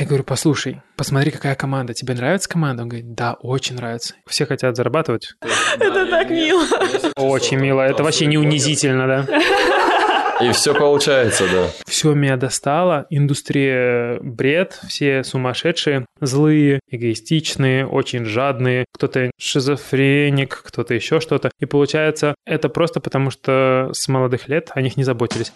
Я говорю, послушай, посмотри, какая команда. Тебе нравится команда? Он говорит, да, очень нравится. Все хотят зарабатывать. Это так мило. Очень мило. Это вообще не унизительно, да? И все получается, да. Все меня достало. Индустрия бред, все сумасшедшие, злые, эгоистичные, очень жадные. Кто-то шизофреник, кто-то еще что-то. И получается, это просто потому, что с молодых лет о них не заботились.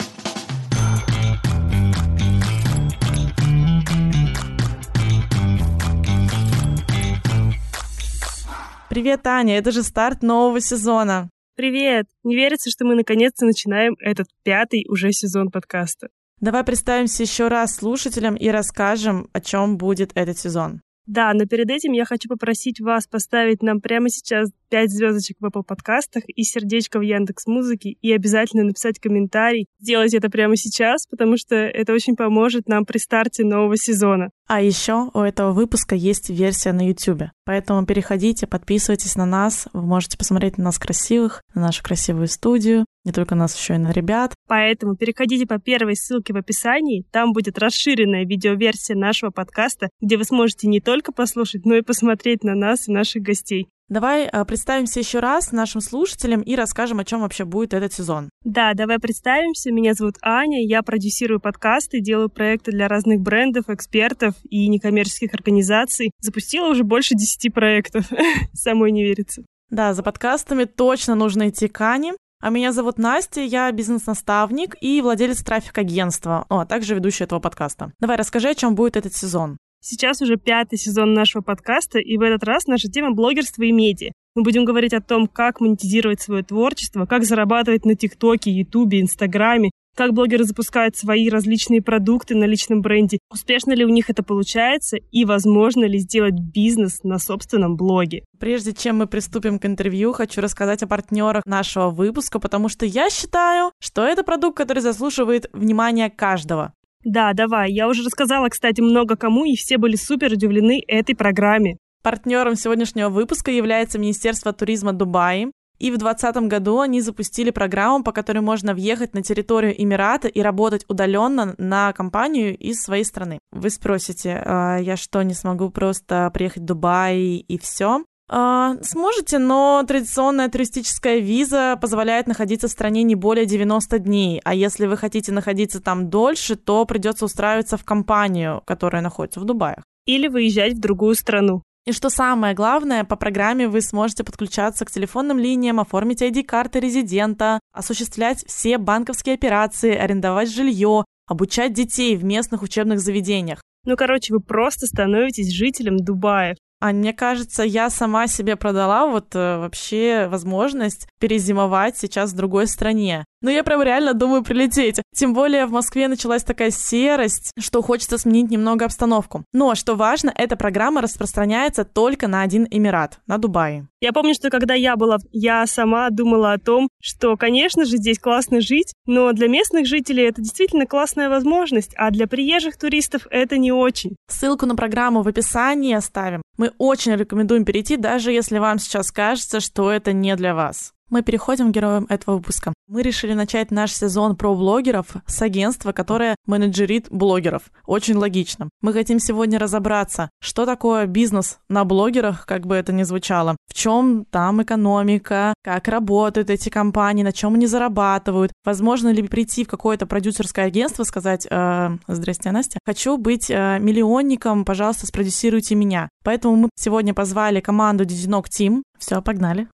Привет, Аня, это же старт нового сезона. Привет! Не верится, что мы наконец-то начинаем этот пятый уже сезон подкаста. Давай представимся еще раз слушателям и расскажем, о чем будет этот сезон. Да, но перед этим я хочу попросить вас поставить нам прямо сейчас 5 звездочек в Apple подкастах и сердечко в Яндекс Музыке и обязательно написать комментарий. Сделать это прямо сейчас, потому что это очень поможет нам при старте нового сезона. А еще у этого выпуска есть версия на YouTube. Поэтому переходите, подписывайтесь на нас. Вы можете посмотреть на нас красивых, на нашу красивую студию, не только нас, еще и на ребят. Поэтому переходите по первой ссылке в описании. Там будет расширенная видеоверсия нашего подкаста, где вы сможете не только послушать, но и посмотреть на нас и наших гостей. Давай э, представимся еще раз нашим слушателям и расскажем, о чем вообще будет этот сезон. Да, давай представимся. Меня зовут Аня, я продюсирую подкасты, делаю проекты для разных брендов, экспертов и некоммерческих организаций. Запустила уже больше 10 проектов. Самой не верится. Да, за подкастами точно нужно идти к Ане. А меня зовут Настя, я бизнес-наставник и владелец трафик-агентства, а также ведущая этого подкаста. Давай расскажи, о чем будет этот сезон. Сейчас уже пятый сезон нашего подкаста, и в этот раз наша тема блогерство и медиа. Мы будем говорить о том, как монетизировать свое творчество, как зарабатывать на ТикТоке, Ютубе, Инстаграме, как блогеры запускают свои различные продукты на личном бренде, успешно ли у них это получается и возможно ли сделать бизнес на собственном блоге. Прежде чем мы приступим к интервью, хочу рассказать о партнерах нашего выпуска, потому что я считаю, что это продукт, который заслуживает внимания каждого. Да, давай. Я уже рассказала, кстати, много кому, и все были супер удивлены этой программе. Партнером сегодняшнего выпуска является Министерство туризма Дубаи. И в 2020 году они запустили программу, по которой можно въехать на территорию Эмирата и работать удаленно на компанию из своей страны. Вы спросите, «А я что, не смогу просто приехать в Дубай и все? А, сможете, но традиционная туристическая виза позволяет находиться в стране не более 90 дней, а если вы хотите находиться там дольше, то придется устраиваться в компанию, которая находится в Дубае. Или выезжать в другую страну. И что самое главное, по программе вы сможете подключаться к телефонным линиям, оформить ID-карты резидента, осуществлять все банковские операции, арендовать жилье, обучать детей в местных учебных заведениях. Ну, короче, вы просто становитесь жителем Дубая. А мне кажется, я сама себе продала вот э, вообще возможность перезимовать сейчас в другой стране. Но я прям реально думаю прилететь. Тем более в Москве началась такая серость, что хочется сменить немного обстановку. Но, что важно, эта программа распространяется только на один Эмират, на Дубае. Я помню, что когда я была, я сама думала о том, что, конечно же, здесь классно жить, но для местных жителей это действительно классная возможность, а для приезжих туристов это не очень. Ссылку на программу в описании оставим. Мы очень рекомендуем перейти, даже если вам сейчас кажется, что это не для вас. Мы переходим к героям этого выпуска. Мы решили начать наш сезон про блогеров с агентства, которое менеджерит блогеров. Очень логично. Мы хотим сегодня разобраться, что такое бизнес на блогерах, как бы это ни звучало, в чем там экономика, как работают эти компании, на чем они зарабатывают, возможно ли прийти в какое-то продюсерское агентство, сказать э, «Здрасте, Настя, хочу быть э, миллионником, пожалуйста, спродюсируйте меня». Поэтому мы сегодня позвали команду Дидинок Тим. Все, погнали.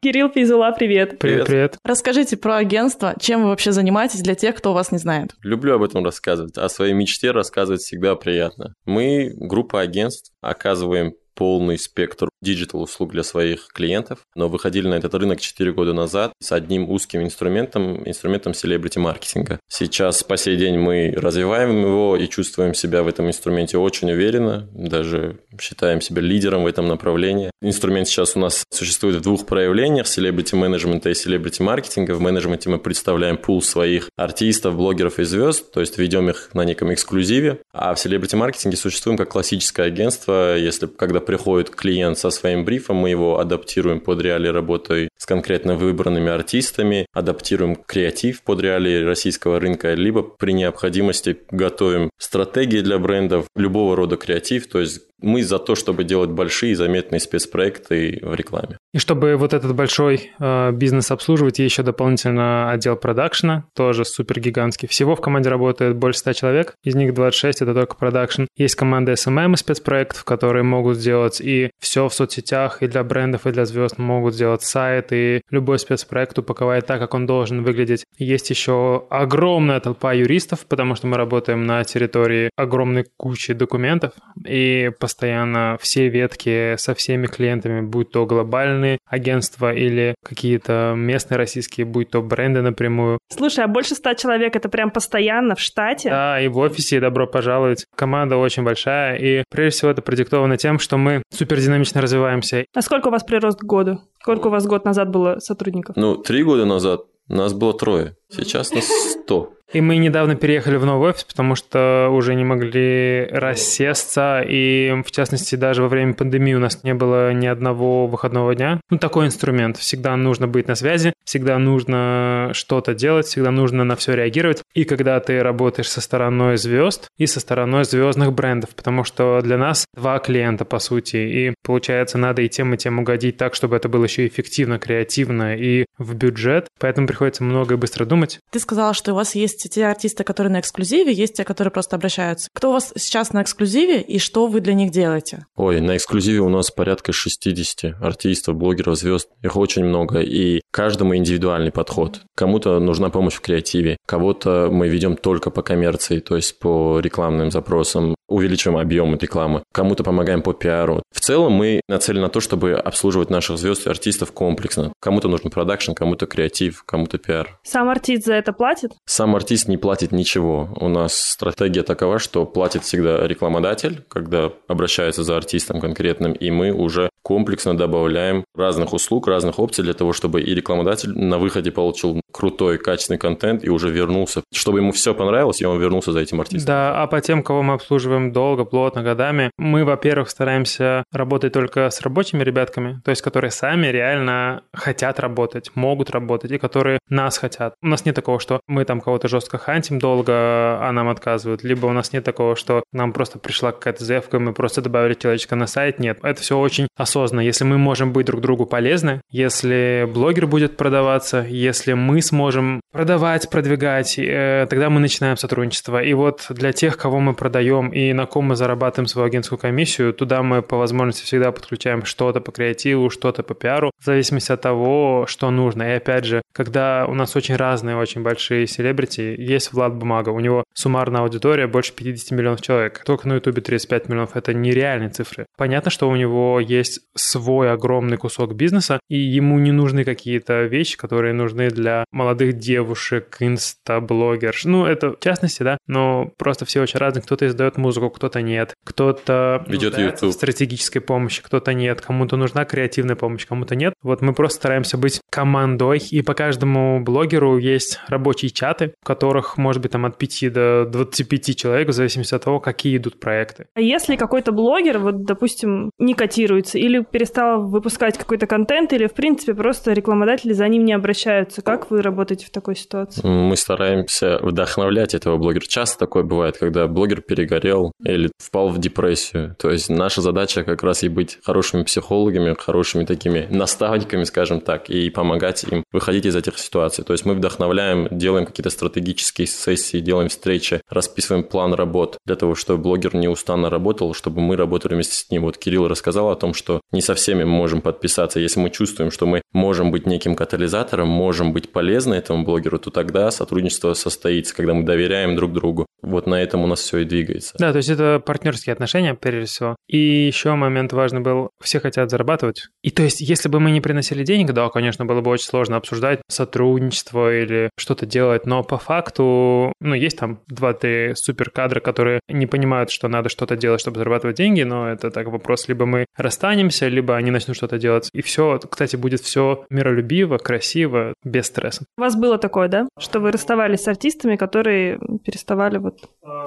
Кирилл Фейзула, привет. Привет, привет. Расскажите про агентство, чем вы вообще занимаетесь для тех, кто вас не знает. Люблю об этом рассказывать. О своей мечте рассказывать всегда приятно. Мы группа агентств, оказываем полный спектр диджитал-услуг для своих клиентов, но выходили на этот рынок 4 года назад с одним узким инструментом, инструментом селебрити-маркетинга. Сейчас, по сей день, мы развиваем его и чувствуем себя в этом инструменте очень уверенно, даже считаем себя лидером в этом направлении. Инструмент сейчас у нас существует в двух проявлениях – селебрити-менеджмента и селебрити-маркетинга. В менеджменте мы представляем пул своих артистов, блогеров и звезд, то есть ведем их на неком эксклюзиве, а в селебрити-маркетинге существуем как классическое агентство, если когда приходит клиент со своим брифом, мы его адаптируем под реалии работы с конкретно выбранными артистами, адаптируем креатив под реалии российского рынка, либо при необходимости готовим стратегии для брендов, любого рода креатив, то есть мы за то, чтобы делать большие заметные спецпроекты в рекламе. И чтобы вот этот большой э, бизнес обслуживать, еще дополнительно отдел продакшена, тоже супер гигантский. Всего в команде работает больше 100 человек, из них 26 это только продакшн. Есть команда SMM и спецпроектов, которые могут сделать и все в соцсетях, и для брендов, и для звезд могут сделать сайт, и любой спецпроект упаковать так, как он должен выглядеть. Есть еще огромная толпа юристов, потому что мы работаем на территории огромной кучи документов, и постоянно все ветки со всеми клиентами, будь то глобальные агентства или какие-то местные российские, будь то бренды напрямую. Слушай, а больше ста человек это прям постоянно в штате? Да, и в офисе добро пожаловать. Команда очень большая, и прежде всего это продиктовано тем, что мы супер динамично развиваемся. А сколько у вас прирост к году? Сколько у вас год назад было сотрудников? Ну, три года назад нас было трое. Сейчас нас сто. И мы недавно переехали в новый офис, потому что уже не могли рассесться, и в частности даже во время пандемии у нас не было ни одного выходного дня. Ну, такой инструмент. Всегда нужно быть на связи, всегда нужно что-то делать, всегда нужно на все реагировать. И когда ты работаешь со стороной звезд и со стороной звездных брендов, потому что для нас два клиента, по сути, и получается, надо и тем, и тем угодить так, чтобы это было еще эффективно, креативно и в бюджет, поэтому приходится много и быстро думать. Ты сказала, что у вас есть те артисты, которые на эксклюзиве, есть те, которые просто обращаются. Кто у вас сейчас на эксклюзиве и что вы для них делаете? Ой, на эксклюзиве у нас порядка 60 артистов, блогеров, звезд. Их очень много, и каждому индивидуальный подход. Кому-то нужна помощь в креативе, кого-то мы ведем только по коммерции, то есть по рекламным запросам, увеличиваем объем рекламы, кому-то помогаем по пиару. В целом мы нацелены на то, чтобы обслуживать наших звезд и артистов комплексно. Кому-то нужен продакшн, кому-то креатив, кому-то пиар. Сам артист за это платит? Сам артист не платит ничего. У нас стратегия такова, что платит всегда рекламодатель, когда обращается за артистом конкретным, и мы уже комплексно добавляем разных услуг, разных опций для того, чтобы и рекламодатель на выходе получил крутой, качественный контент и уже вернулся, чтобы ему все понравилось, и он вернулся за этим артистом. Да, а по тем, кого мы обслуживаем долго, плотно, годами, мы, во-первых, стараемся работать только с рабочими ребятками, то есть которые сами реально хотят работать, могут работать, и которые нас хотят. У нас нет такого, что мы там кого-то жестко хантим долго, а нам отказывают, либо у нас нет такого, что нам просто пришла какая-то заявка, мы просто добавили человечка на сайт. Нет, это все очень осознанно. Если мы можем быть друг другу полезны, если блогер будет продаваться, если мы сможем продавать, продвигать, э, тогда мы начинаем сотрудничество. И вот для тех, кого мы продаем и на ком мы зарабатываем свою агентскую комиссию, туда мы по возможности всегда подключаем что-то по креативу, что-то по пиару, в зависимости от того, что нужно. И опять же, когда у нас очень разные, очень большие селебрити, есть Влад Бумага, у него суммарная аудитория больше 50 миллионов человек. Только на Ютубе 35 миллионов, это нереальные цифры. Понятно, что у него есть свой огромный кусок бизнеса, и ему не нужны какие-то вещи, которые нужны для молодых девушек, инста-блогерш. Ну, это в частности, да, но просто все очень разные. Кто-то издает музыку, кто-то нет. Кто-то ведет YouTube. стратегической помощи, кто-то нет. Кому-то нужна креативная помощь, кому-то нет. Вот мы просто стараемся быть командой, и по каждому блогеру есть рабочие чаты, в которых может быть там от 5 до 25 человек, в зависимости от того, какие идут проекты. А если какой-то блогер, вот, допустим, не котируется или перестал выпускать какой-то контент, или, в принципе, просто рекламодатели за ним не обращаются, как вы работаете в такой ситуации? Мы стараемся вдохновлять этого блогера. Часто такое бывает, когда блогер перегорел или впал в депрессию. То есть наша задача как раз и быть хорошими психологами, хорошими такими наставниками, скажем так, и помогать им выходить из этих ситуаций. То есть мы вдохновляем, делаем какие-то стратегические сессии, делаем встречи, расписываем план работ для того, чтобы блогер неустанно работал, чтобы мы работали вместе с ним. Вот Кирилл рассказал о том, что не со всеми мы можем подписаться. Если мы чувствуем, что мы можем быть неким катализатором, можем быть полезны этому блогеру, то тогда сотрудничество состоится, когда мы доверяем друг другу. Вот на этом у нас все и двигается. Да, то есть это партнерские отношения, прежде всего. И еще момент важный был, все хотят зарабатвать. И то есть, если бы мы не приносили денег, да, конечно, было бы очень сложно обсуждать сотрудничество или что-то делать, но по факту, ну, есть там два-три супер кадра, которые не понимают, что надо что-то делать, чтобы зарабатывать деньги, но это так вопрос, либо мы расстанемся, либо они начнут что-то делать. И все, кстати, будет все миролюбиво, красиво, без стресса. У вас было такое, да? Что вы расставались с артистами, которые переставали вот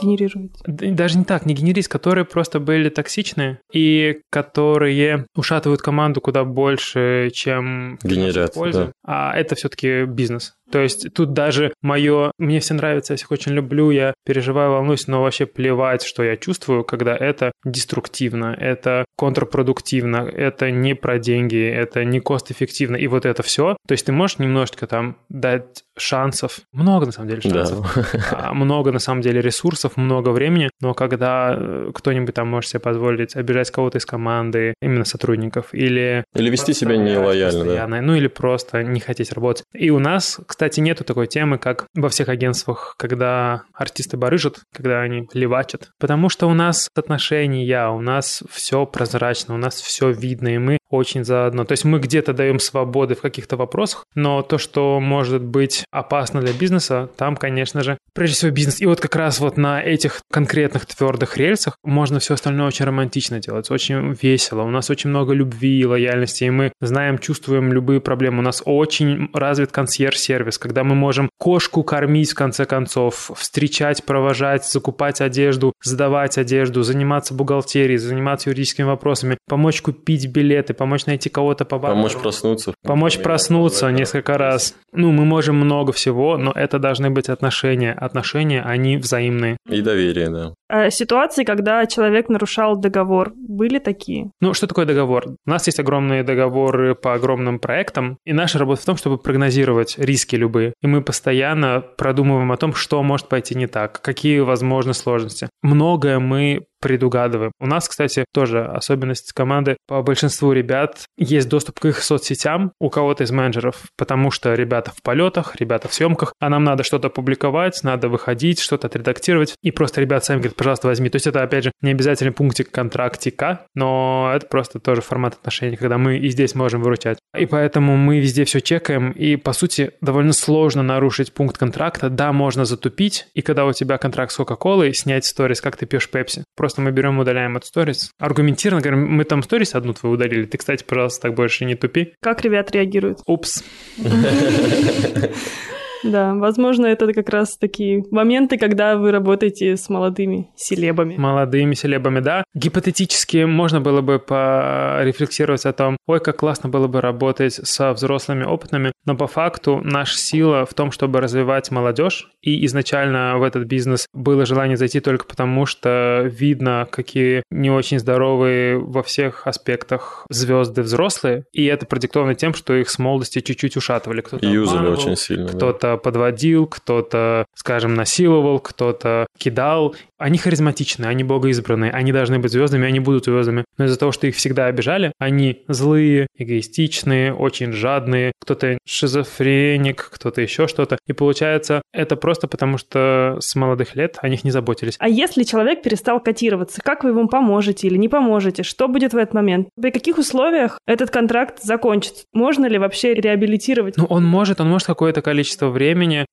генерировать? Даже не так, не генерить, которые просто были токсичны, и которые ушатывают команду куда больше, чем Генерят, пользу. да. А это все-таки бизнес. То есть тут даже мое, мне все нравится, я всех очень люблю, я переживаю, волнуюсь, но вообще плевать, что я чувствую, когда это деструктивно, это контрпродуктивно, это не про деньги, это не кост-эффективно, и вот это все. То есть ты можешь немножечко там дать шансов, много на самом деле шансов, да. много на самом деле ресурсов, много времени, но когда э, кто-нибудь там может себе позволить обижать кого-то из команды, именно сотрудников, или... Или вести себя нелояльно, да. Ну или просто не хотеть работать. И у нас, кстати, нету такой темы, как во всех агентствах, когда артисты барыжат, когда они левачат. Потому что у нас отношения, у нас все прозрачно, у нас все видно, и мы очень заодно. То есть мы где-то даем свободы в каких-то вопросах, но то, что может быть опасно для бизнеса, там, конечно же, прежде всего бизнес. И вот как раз вот на этих конкретных твердых рельсах можно все остальное очень романтично делать, очень весело. У нас очень много любви и лояльности, и мы знаем, чувствуем любые проблемы. У нас очень развит консьерж-сервис, когда мы можем кошку кормить, в конце концов, встречать, провожать, закупать одежду, сдавать одежду, заниматься бухгалтерией, заниматься юридическими вопросами, помочь купить билеты, помочь найти кого-то по бартеру. Помочь проснуться. Помочь проснуться несколько раз. Ну, мы можем много всего, но это должны быть отношения. Отношения, они взаимные. И доверие, да. А ситуации, когда человек нарушал договор, были такие? Ну, что такое договор? У нас есть огромные договоры по огромным проектам, и наша работа в том, чтобы прогнозировать риски любые. И мы постоянно продумываем о том, что может пойти не так, какие возможны сложности. Многое мы предугадываем. У нас, кстати, тоже особенность команды. По большинству ребят есть доступ к их соцсетям у кого-то из менеджеров, потому что ребята в полетах, ребята в съемках, а нам надо что-то публиковать, надо выходить, что-то отредактировать, и просто ребята сами говорят, пожалуйста, возьми. То есть это, опять же, не обязательно пунктик контрактика, но это просто тоже формат отношений, когда мы и здесь можем выручать. И поэтому мы везде все чекаем, и, по сути, довольно сложно нарушить пункт контракта. Да, можно затупить, и когда у тебя контракт с Кока-Колой, снять сторис, как ты пьешь Пепси. Просто мы берем и удаляем от сторис. Аргументированно говорим, мы там сторис одну твою удалили, ты, кстати, пожалуйста, так больше не тупи. Как ребят реагируют? Упс. Да, возможно, это как раз такие моменты, когда вы работаете с молодыми селебами. Молодыми селебами, да. Гипотетически можно было бы порефлексировать о том, ой, как классно было бы работать со взрослыми опытными, но по факту наша сила в том, чтобы развивать молодежь, и изначально в этот бизнес было желание зайти только потому, что видно, какие не очень здоровые во всех аспектах звезды взрослые, и это продиктовано тем, что их с молодости чуть-чуть ушатывали. Кто-то Юзали очень сильно. Кто-то да. Подводил, кто-то, скажем, насиловал, кто-то кидал. Они харизматичные, они богоизбранные, они должны быть звездами, они будут звездами. Но из-за того, что их всегда обижали, они злые, эгоистичные, очень жадные, кто-то шизофреник, кто-то еще что-то. И получается, это просто потому, что с молодых лет о них не заботились. А если человек перестал котироваться, как вы ему поможете или не поможете? Что будет в этот момент? При каких условиях этот контракт закончится? Можно ли вообще реабилитировать? Ну, он может, он может какое-то количество времени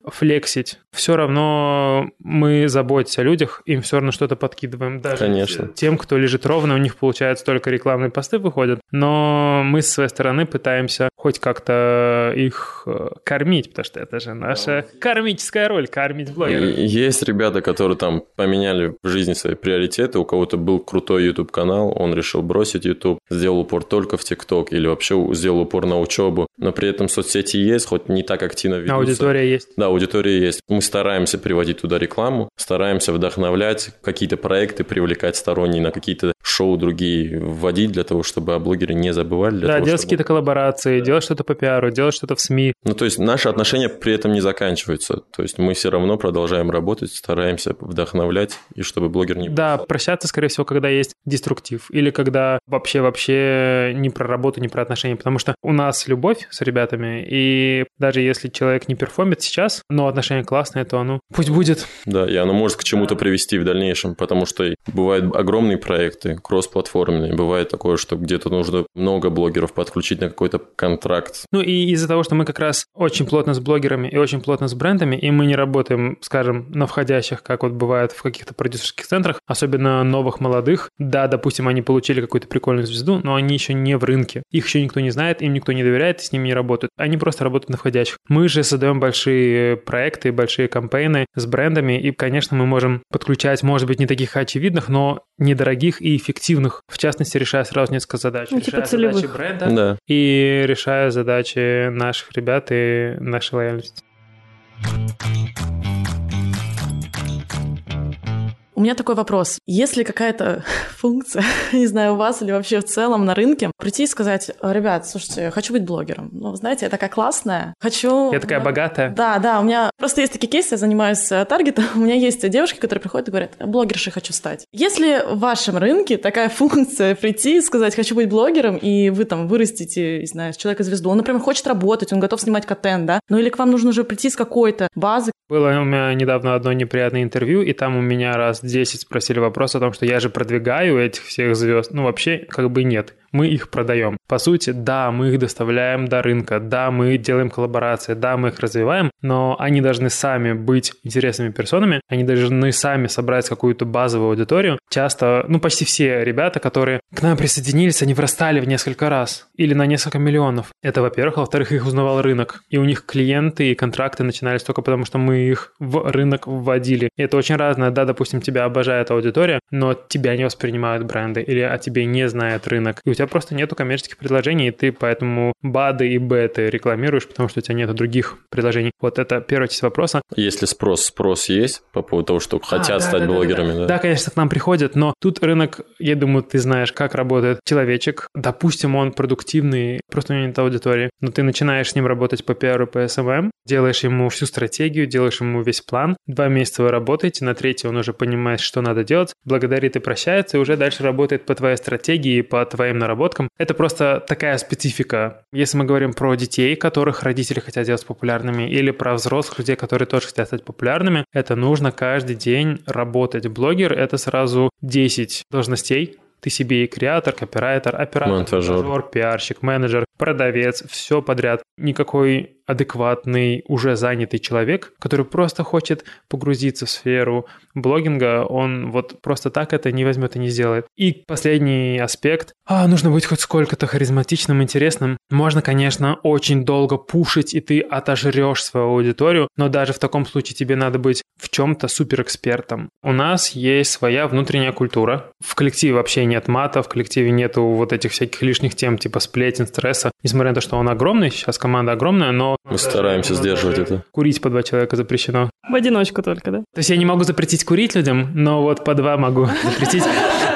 флексить. Все равно мы заботимся о людях, им все равно что-то подкидываем. Даже Конечно. тем, кто лежит ровно, у них получается только рекламные посты выходят. Но мы с своей стороны пытаемся хоть как-то их э, кормить, потому что это же наша кармическая роль, кормить блогеров. Есть ребята, которые там поменяли в жизни свои приоритеты. У кого-то был крутой YouTube-канал, он решил бросить YouTube, сделал упор только в TikTok или вообще сделал упор на учебу. Но при этом соцсети есть, хоть не так активно ведутся. Аудитория есть. Да, аудитория есть. Мы стараемся приводить туда рекламу, стараемся вдохновлять, какие-то проекты привлекать сторонние, на какие-то шоу другие вводить для того, чтобы о блогере не забывали. да, того, делать чтобы... какие-то коллаборации. Делать что-то по пиару, делать что-то в СМИ. Ну, то есть наши отношения при этом не заканчиваются. То есть мы все равно продолжаем работать, стараемся вдохновлять, и чтобы блогер не... Да, прощаться, скорее всего, когда есть деструктив, или когда вообще-вообще не про работу, не про отношения, потому что у нас любовь с ребятами, и даже если человек не перформит сейчас, но отношения классные, то оно пусть будет. Да, и оно может к чему-то привести в дальнейшем, потому что бывают огромные проекты, кроссплатформенные, бывает такое, что где-то нужно много блогеров подключить на какой-то контракт. Ну и из-за того, что мы как раз очень плотно с блогерами и очень плотно с брендами, и мы не работаем, скажем, на входящих, как вот бывает в каких-то продюсерских центрах, особенно новых молодых. Да, допустим, они получили какую-то прикольную звезду, но они еще не в рынке. Их еще никто не знает, им никто не доверяет, с ними не работают. Они просто работают на входящих. Мы же создаем большие проекты, большие кампейны с брендами, и, конечно, мы можем подключать, может быть, не таких очевидных, но недорогих и эффективных эффективных. В частности, решая сразу несколько задач. Ну, решая типа целевых. задачи бренда Да. и решая задачи наших ребят и нашей лояльности. У меня такой вопрос. Если какая-то функция, не знаю, у вас или вообще в целом на рынке, прийти и сказать, ребят, слушайте, я хочу быть блогером. Ну, знаете, я такая классная, хочу... Я такая богатая. Да, да, у меня просто есть такие кейсы, я занимаюсь э, таргетом, у меня есть девушки, которые приходят и говорят, блогершей хочу стать. Если в вашем рынке такая функция прийти и сказать, хочу быть блогером, и вы там вырастите, не знаю, человека-звезду, он, например, хочет работать, он готов снимать контент, да, ну или к вам нужно уже прийти с какой-то базы. Было у меня недавно одно неприятное интервью, и там у меня раз 10 спросили вопрос о том, что я же продвигаю этих всех звезд. Ну, вообще, как бы нет. Мы их продаем. По сути, да, мы их доставляем до рынка, да, мы делаем коллаборации, да, мы их развиваем, но они должны сами быть интересными персонами, они должны сами собрать какую-то базовую аудиторию. Часто, ну, почти все ребята, которые к нам присоединились, они вырастали в несколько раз или на несколько миллионов. Это, во-первых. А во-вторых, их узнавал рынок. И у них клиенты и контракты начинались только потому, что мы их в рынок вводили. И это очень разное. Да, допустим, тебя обожает аудитория, но тебя не воспринимают бренды или о тебе не знает рынок. И у тебя просто нету коммерческих предложений, и ты поэтому БАДы и беты рекламируешь, потому что у тебя нету других предложений. Вот это первая часть вопроса. Если спрос, спрос есть по поводу того, что хотят А, да, стать да, да, блогерами, да. да. Да, конечно, к нам приходят, но тут рынок, я думаю, ты знаешь, как работает человечек. Допустим, он продуктивный, просто у него нет аудитории, но ты начинаешь с ним работать по пиару, по SMM, делаешь ему всю стратегию, делаешь ему весь план. Два месяца вы работаете, на третий он уже понимает, что надо делать, благодарит и прощается, и уже дальше работает по твоей стратегии, по твоим наработкам. Это просто такая специфика. Если мы говорим про детей, которых родители хотят делать популярными, или про взрослых людей, которые тоже хотят стать популярными, это нужно каждый день работать. Блогер — это сразу 10 должностей, ты себе и креатор, копирайтер, оператор, Монтажер. пиарщик, менеджер, продавец, все подряд. Никакой адекватный, уже занятый человек, который просто хочет погрузиться в сферу блогинга, он вот просто так это не возьмет и не сделает. И последний аспект. А, нужно быть хоть сколько-то харизматичным, интересным. Можно, конечно, очень долго пушить, и ты отожрешь свою аудиторию, но даже в таком случае тебе надо быть в чем-то суперэкспертом. У нас есть своя внутренняя культура. В коллективе вообще нет мата, в коллективе нету вот этих всяких лишних тем, типа сплетен, стресса. Несмотря на то, что он огромный, сейчас команда огромная, но... Мы стараемся сдерживать это. Курить по два человека запрещено. В одиночку только, да? То есть я не могу запретить курить людям, но вот по два могу запретить.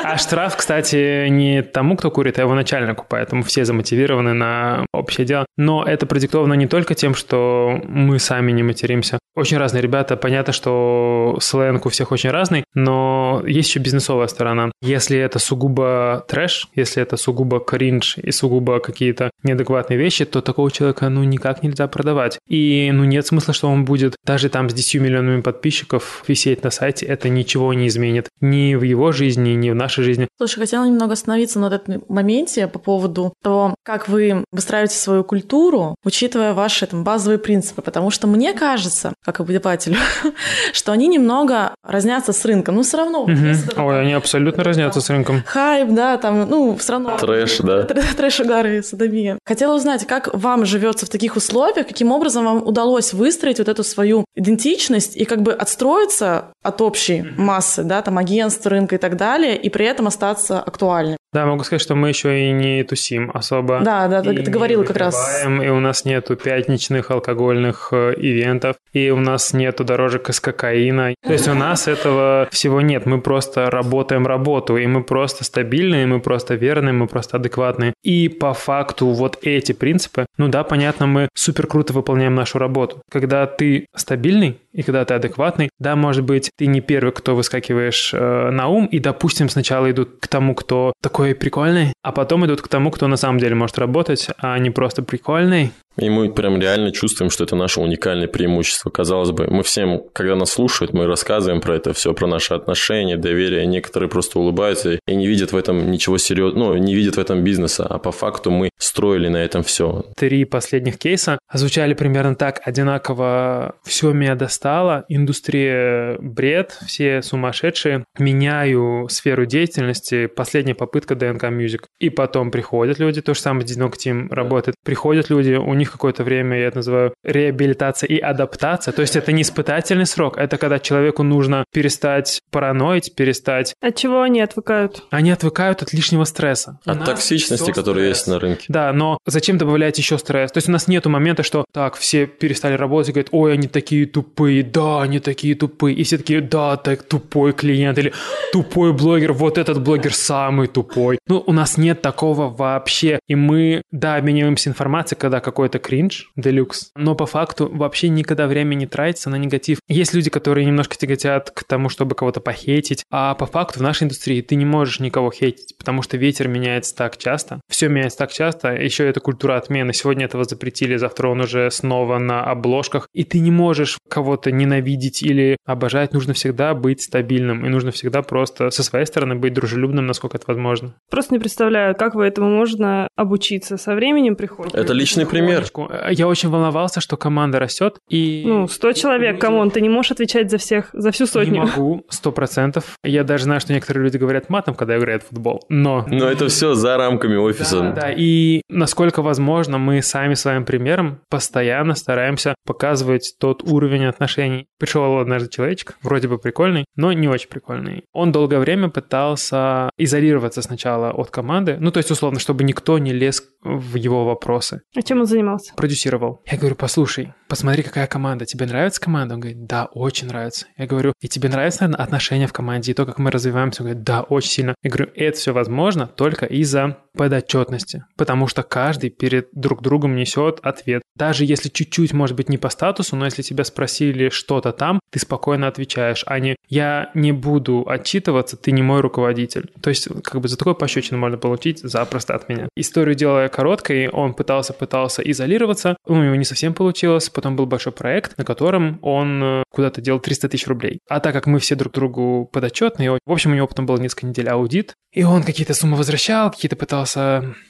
А штраф, кстати, не тому, кто курит, а его начальнику, поэтому все замотивированы на общее дело. Но это продиктовано не только тем, что мы сами не материмся. Очень разные ребята. Понятно, что сленг у всех очень разный, но есть еще бизнесовая сторона. Если это сугубо трэш, если это сугубо кринж и сугубо какие-то неадекватные вещи, то такого человека, ну, никак нельзя продавать. И, ну, нет смысла, что он будет даже там с 10 миллионами подписчиков висеть на сайте. Это ничего не изменит. Ни в его жизни, ни в нашей жизни. Слушай, хотела немного остановиться на этом моменте по поводу того, как вы выстраиваете свою культуру, учитывая ваши там, базовые принципы, потому что мне кажется, как обывателю, что они немного разнятся с рынком. Ну, все равно. Ой, они абсолютно разнятся с рынком. хайп, да, там, ну, все равно... Трэш, да. Тр- Трэш, угары, садомия. Хотела узнать, как вам живется в таких условиях, каким образом вам удалось выстроить вот эту свою идентичность и как бы отстроиться от общей массы, да, там, агентств, рынка и так далее, и при этом остаться актуальным. Да, могу сказать, что мы еще и не тусим особо. Да, да, ты, ты не говорила как раз. И у нас нету пятничных алкогольных э, ивентов, и у нас нету дорожек из кокаина. То есть у нас этого всего нет. Мы просто работаем работу, и мы просто стабильные, мы просто верные, мы просто адекватные. И по факту вот эти принципы, ну да, понятно, мы супер круто выполняем нашу работу. Когда ты стабильный, и когда ты адекватный, да, может быть, ты не первый, кто выскакиваешь э, на ум, и, допустим, сначала идут к тому, кто такой прикольный, а потом идут к тому, кто на самом деле может работать, а не просто прикольный. И мы прям реально чувствуем, что это наше уникальное преимущество. Казалось бы, мы всем, когда нас слушают, мы рассказываем про это все, про наши отношения, доверие. Некоторые просто улыбаются и не видят в этом ничего серьезного, ну, не видят в этом бизнеса. А по факту мы строили на этом все. Три последних кейса звучали примерно так, одинаково «все меня достало», индустрия бред, все сумасшедшие, меняю сферу деятельности, последняя попытка ДНК Music. И потом приходят люди, то же самое Динок Тим работает, приходят люди, у них них какое-то время, я это называю, реабилитация и адаптация. То есть это не испытательный срок, это когда человеку нужно перестать параноить, перестать... От чего они отвыкают? Они отвыкают от лишнего стресса. От токсичности, которая есть на рынке. Да, но зачем добавлять еще стресс? То есть у нас нету момента, что так, все перестали работать и говорят, ой, они такие тупые, да, они такие тупые. И все такие, да, так тупой клиент или тупой блогер, вот этот блогер самый тупой. Ну, у нас нет такого вообще. И мы, да, обмениваемся информацией, когда какой-то кринж, делюкс, но по факту вообще никогда время не тратится на негатив. Есть люди, которые немножко тяготят к тому, чтобы кого-то похейтить, а по факту в нашей индустрии ты не можешь никого хейтить, потому что ветер меняется так часто, все меняется так часто, еще это культура отмены. Сегодня этого запретили, завтра он уже снова на обложках, и ты не можешь кого-то ненавидеть или обожать, нужно всегда быть стабильным, и нужно всегда просто со своей стороны быть дружелюбным, насколько это возможно. Просто не представляю, как вы этому можно обучиться. Со временем приходит. Это личный пример. Потихонечку. Я очень волновался, что команда растет, и... Ну, 100 человек, come on, ты не можешь отвечать за всех, за всю Не сотню. могу, сто процентов. Я даже знаю, что некоторые люди говорят матом, когда играют в футбол. Но... Но это все за рамками офиса. Да, да, и насколько возможно, мы сами своим примером постоянно стараемся показывать тот уровень отношений. Пришел однажды человечек, вроде бы прикольный, но не очень прикольный. Он долгое время пытался изолироваться сначала от команды, ну, то есть, условно, чтобы никто не лез в его вопросы. А чем он занимался? Продюсировал. Я говорю, послушай, посмотри, какая команда. Тебе нравится команда? Он говорит, да, очень нравится. Я говорю, и тебе нравятся наверное, отношения в команде, и то, как мы развиваемся? Он говорит, да, очень сильно. Я говорю, это все возможно только из-за подотчетности, потому что каждый перед друг другом несет ответ. Даже если чуть-чуть, может быть, не по статусу, но если тебя спросили что-то там, ты спокойно отвечаешь, а не «я не буду отчитываться, ты не мой руководитель». То есть, как бы за такой пощечину можно получить запросто от меня. Историю делая короткой, он пытался-пытался изолироваться, у него не совсем получилось, потом был большой проект, на котором он э, куда-то делал 300 тысяч рублей. А так как мы все друг другу подотчетные, в общем, у него потом было несколько недель аудит, и он какие-то суммы возвращал, какие-то пытался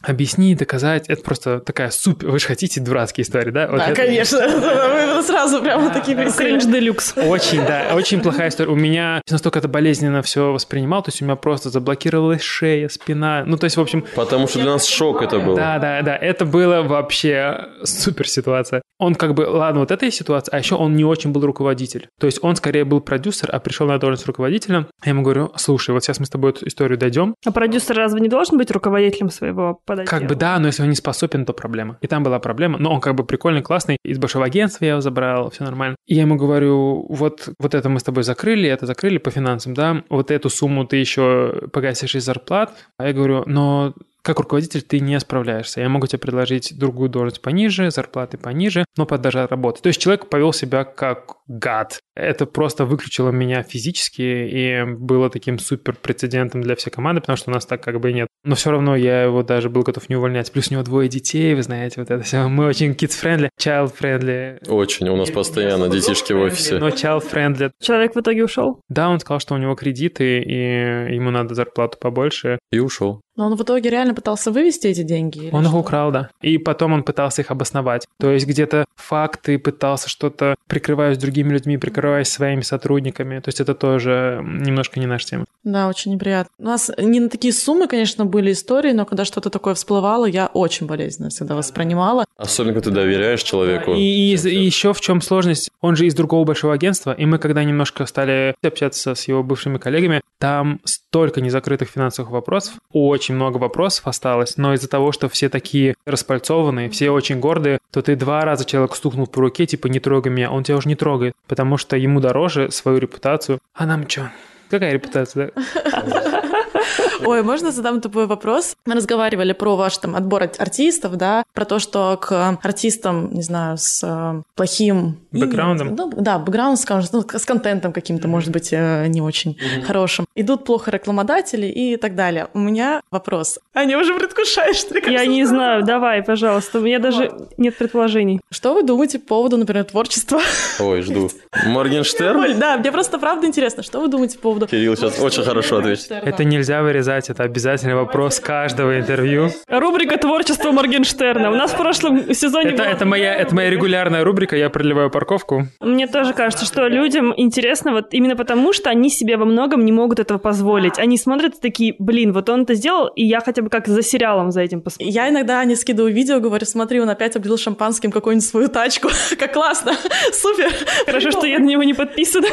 объяснить, доказать. Это просто такая супер... Вы же хотите дурацкие истории, да? Вот Да, это- конечно. Вы сразу прямо такие Кринж делюкс. Очень, да, очень плохая история. У меня настолько это болезненно все воспринимал, то есть у меня просто заблокировалась шея, спина. Ну, то есть, в общем, Потому что для нас шок это был. да, да, да, это было вообще супер ситуация. Он как бы, ладно, вот эта ситуация, а еще он не очень был руководитель. То есть он скорее был продюсер, а пришел на должность руководителя. Я ему говорю, слушай, вот сейчас мы с тобой эту историю дойдем. А продюсер разве не должен быть руководителем своего подотдела? Как бы да, но если он не способен, то проблема. И там была проблема. Но он как бы прикольный, классный. Из большого агентства я его забрал, все нормально. И я ему говорю, вот, вот это мы с тобой закрыли, это закрыли по финансам, да, вот эту сумму ты еще погасишь из зарплат. А я говорю, но как руководитель ты не справляешься. Я могу тебе предложить другую должность пониже, зарплаты пониже, но поддержать работу. То есть человек повел себя как гад. Это просто выключило меня физически и было таким супер прецедентом для всей команды, потому что у нас так как бы и нет. Но все равно я его даже был готов не увольнять. Плюс у него двое детей, вы знаете, вот это все. Мы очень kids-friendly, child-friendly. Очень. У нас постоянно детишки в офисе. Но child-friendly. Человек в итоге ушел? Да, он сказал, что у него кредиты, и ему надо зарплату побольше. И ушел. Но он в итоге реально пытался вывести эти деньги? или Он их что? украл, да. И потом он пытался их обосновать. То есть где-то факты пытался что-то, прикрываясь другими людьми, прикрываясь своими сотрудниками. То есть это тоже немножко не наша тема. Да, очень неприятно. У нас не на такие суммы, конечно, были истории, но когда что-то такое всплывало, я очень болезненно всегда воспринимала. Особенно, когда ты доверяешь человеку. И, еще в чем сложность? Он же из другого большого агентства, и мы когда немножко стали общаться с его бывшими коллегами, там столько незакрытых финансовых вопросов, очень много вопросов осталось, но из-за того, что все такие распальцованные, все очень гордые, то ты два раза человеку стукнул по руке, типа не трогай меня, он тебя уже не трогает, потому что ему дороже свою репутацию. А нам что? Какая репутация? Ой, можно задам тупой вопрос? Мы разговаривали про ваш там отбор ар- артистов, да, про то, что к артистам, не знаю, с э, плохим Бэкграундом? ну, да, бэкграунд, скажем, ну, с контентом каким-то, может быть, э, не очень хорошим. Идут плохо рекламодатели и так далее. У меня вопрос. Аня, уже предвкушаешь, что ли, как Я не знаю, давай, пожалуйста. У меня даже нет предположений. Что вы думаете по поводу, например, творчества? Ой, жду. Моргенштерн? Да, мне просто правда интересно, что вы думаете по поводу... Кирилл сейчас очень хорошо ответит. Это нельзя нельзя вырезать, это обязательный вопрос каждого интервью. Рубрика «Творчество Моргенштерна». У нас в прошлом сезоне... Это, это, моя, это моя регулярная рубрика, я проливаю парковку. Мне тоже кажется, что людям интересно вот именно потому, что они себе во многом не могут этого позволить. Они смотрят такие, блин, вот он это сделал, и я хотя бы как за сериалом за этим посмотрю. Я иногда не скидываю видео, говорю, смотри, он опять облил шампанским какую-нибудь свою тачку. как классно, супер. Хорошо, что я на него не подписана.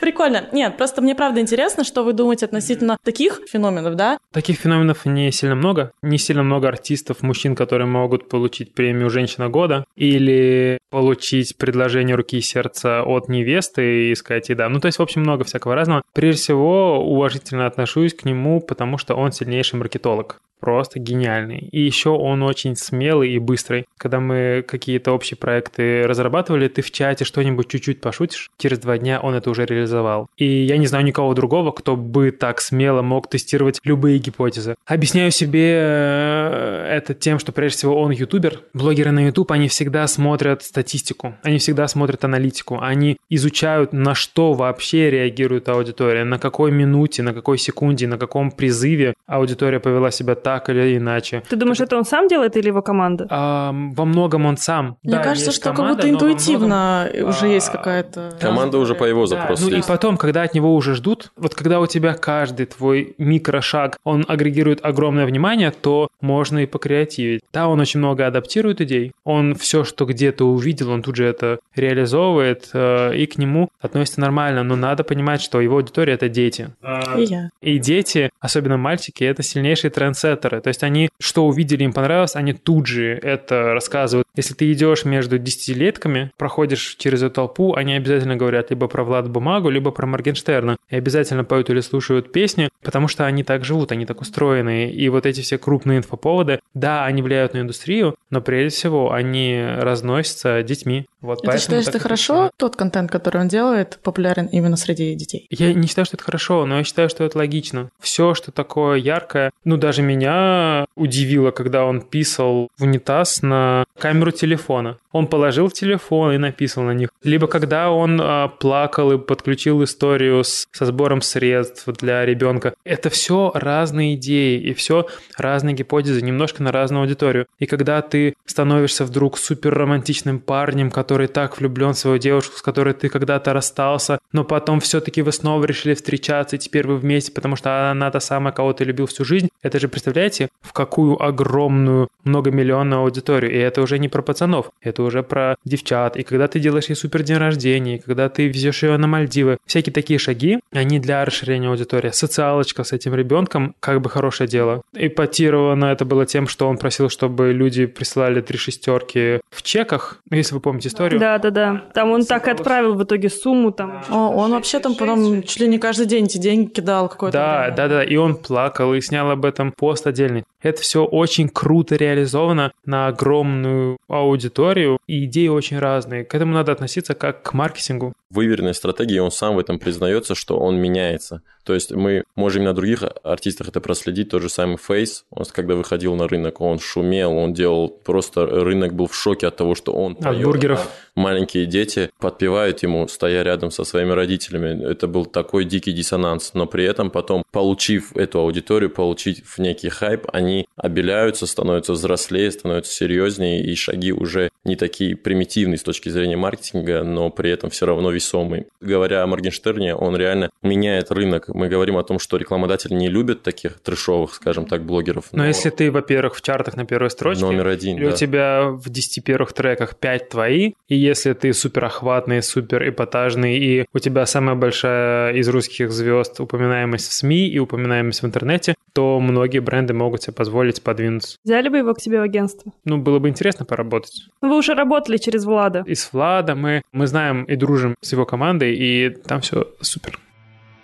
Прикольно. Нет, просто мне правда интересно, что вы думаете относительно таких феноменов, да? Таких феноменов не сильно много. Не сильно много артистов, мужчин, которые могут получить премию «Женщина года» или получить предложение руки и сердца от невесты и сказать и да. Ну, то есть, в общем, много всякого разного. Прежде всего, уважительно отношусь к нему, потому что он сильнейший маркетолог просто гениальный. И еще он очень смелый и быстрый. Когда мы какие-то общие проекты разрабатывали, ты в чате что-нибудь чуть-чуть пошутишь, через два дня он это уже реализовал. И я не знаю никого другого, кто бы так смело мог тестировать любые гипотезы. Объясняю себе э, это тем, что прежде всего он ютубер. Блогеры на YouTube, они всегда смотрят статистику, они всегда смотрят аналитику, они изучают, на что вообще реагирует аудитория, на какой минуте, на какой секунде, на каком призыве аудитория повела себя так, или иначе. Ты думаешь, это он сам делает или его команда? А, во многом он сам. Мне да, кажется, что команда, как будто интуитивно многом... уже есть какая-то... Команда уже по его запросу Ну есть. и потом, когда от него уже ждут, вот когда у тебя каждый твой микрошаг, он агрегирует огромное внимание, то можно и покреативить. Да, он очень много адаптирует идей, он все, что где-то увидел, он тут же это реализовывает, э, и к нему относится нормально, но надо понимать, что его аудитория — это дети. И я. И дети, особенно мальчики, это сильнейшие трендсеттеры. То есть они, что увидели, им понравилось, они тут же это рассказывают. Если ты идешь между десятилетками, проходишь через эту толпу, они обязательно говорят либо про Влад Бумагу, либо про Моргенштерна. И обязательно поют или слушают песни, потому что они так живут, они так устроены. И вот эти все крупные инфоповоды, да, они влияют на индустрию, но прежде всего они разносятся детьми. Вот И ты считаешь, это хорошо, происходит. тот контент, который он делает, популярен именно среди детей? Я не считаю, что это хорошо, но я считаю, что это логично. Все, что такое яркое, ну даже меня удивило, когда он писал в унитаз на камеру телефона. Он положил в телефон и написал на них. Либо когда он а, плакал и подключил историю с, со сбором средств для ребенка. Это все разные идеи и все разные гипотезы, немножко на разную аудиторию. И когда ты становишься вдруг супер романтичным парнем, который так влюблен в свою девушку, с которой ты когда-то расстался, но потом все-таки вы снова решили встречаться, и теперь вы вместе, потому что она та самая, кого ты любил всю жизнь. Это же, представляете, в какую огромную многомиллионную аудиторию. И это уже не про пацанов, это уже про девчат. И когда ты делаешь ей супер день рождения, и когда ты везешь ее на Мальдивы, всякие такие шаги, они для расширения аудитории. Социалочка с этим ребенком как бы хорошее дело. Ипотировано это было тем, что он просил, чтобы люди присылали три шестерки в чеках, если вы помните историю. Да, да, да. Там он так и отправил в итоге сумму там. О, он вообще там потом чуть ли не каждый день эти деньги кидал какой-то. Да, да, да, и он плакал и снял об этом пост отдельный. Это все очень круто реализовано на огромную аудиторию, и идеи очень разные. К этому надо относиться как к маркетингу. выверенной стратегии, он сам в этом признается, что он меняется. То есть мы можем на других артистах это проследить. Тот же самый Фейс, он когда выходил на рынок, он шумел, он делал просто рынок был в шоке от того, что он От поет, бургеров. маленькие дети подпевают ему, стоя рядом со своими родителями. Это был такой дикий диссонанс. Но при этом потом, получив эту аудиторию, получив некий хайп, они обеляются, становятся взрослее, становятся серьезнее, и шаги уже не такие примитивные с точки зрения маркетинга, но при этом все равно весомые. Говоря о Моргенштерне, он реально меняет рынок. Мы говорим о том, что рекламодатели не любят таких трешовых, скажем так, блогеров. Но если ты, во-первых, в чартах на первой строчке, Номер один, или у да. тебя в 10 первых треках 5 твои, и если ты супер охватный, супер эпатажный, и у тебя самая большая из русских звезд упоминаемость в СМИ и упоминаемость в интернете, то многие бренды могут себе позволить подвинуться. Взяли бы его к себе в агентство? Ну, было бы интересно поработать. Ну, вы уже работали через Влада. И с Владом мы, мы знаем и дружим с его командой, и там все супер.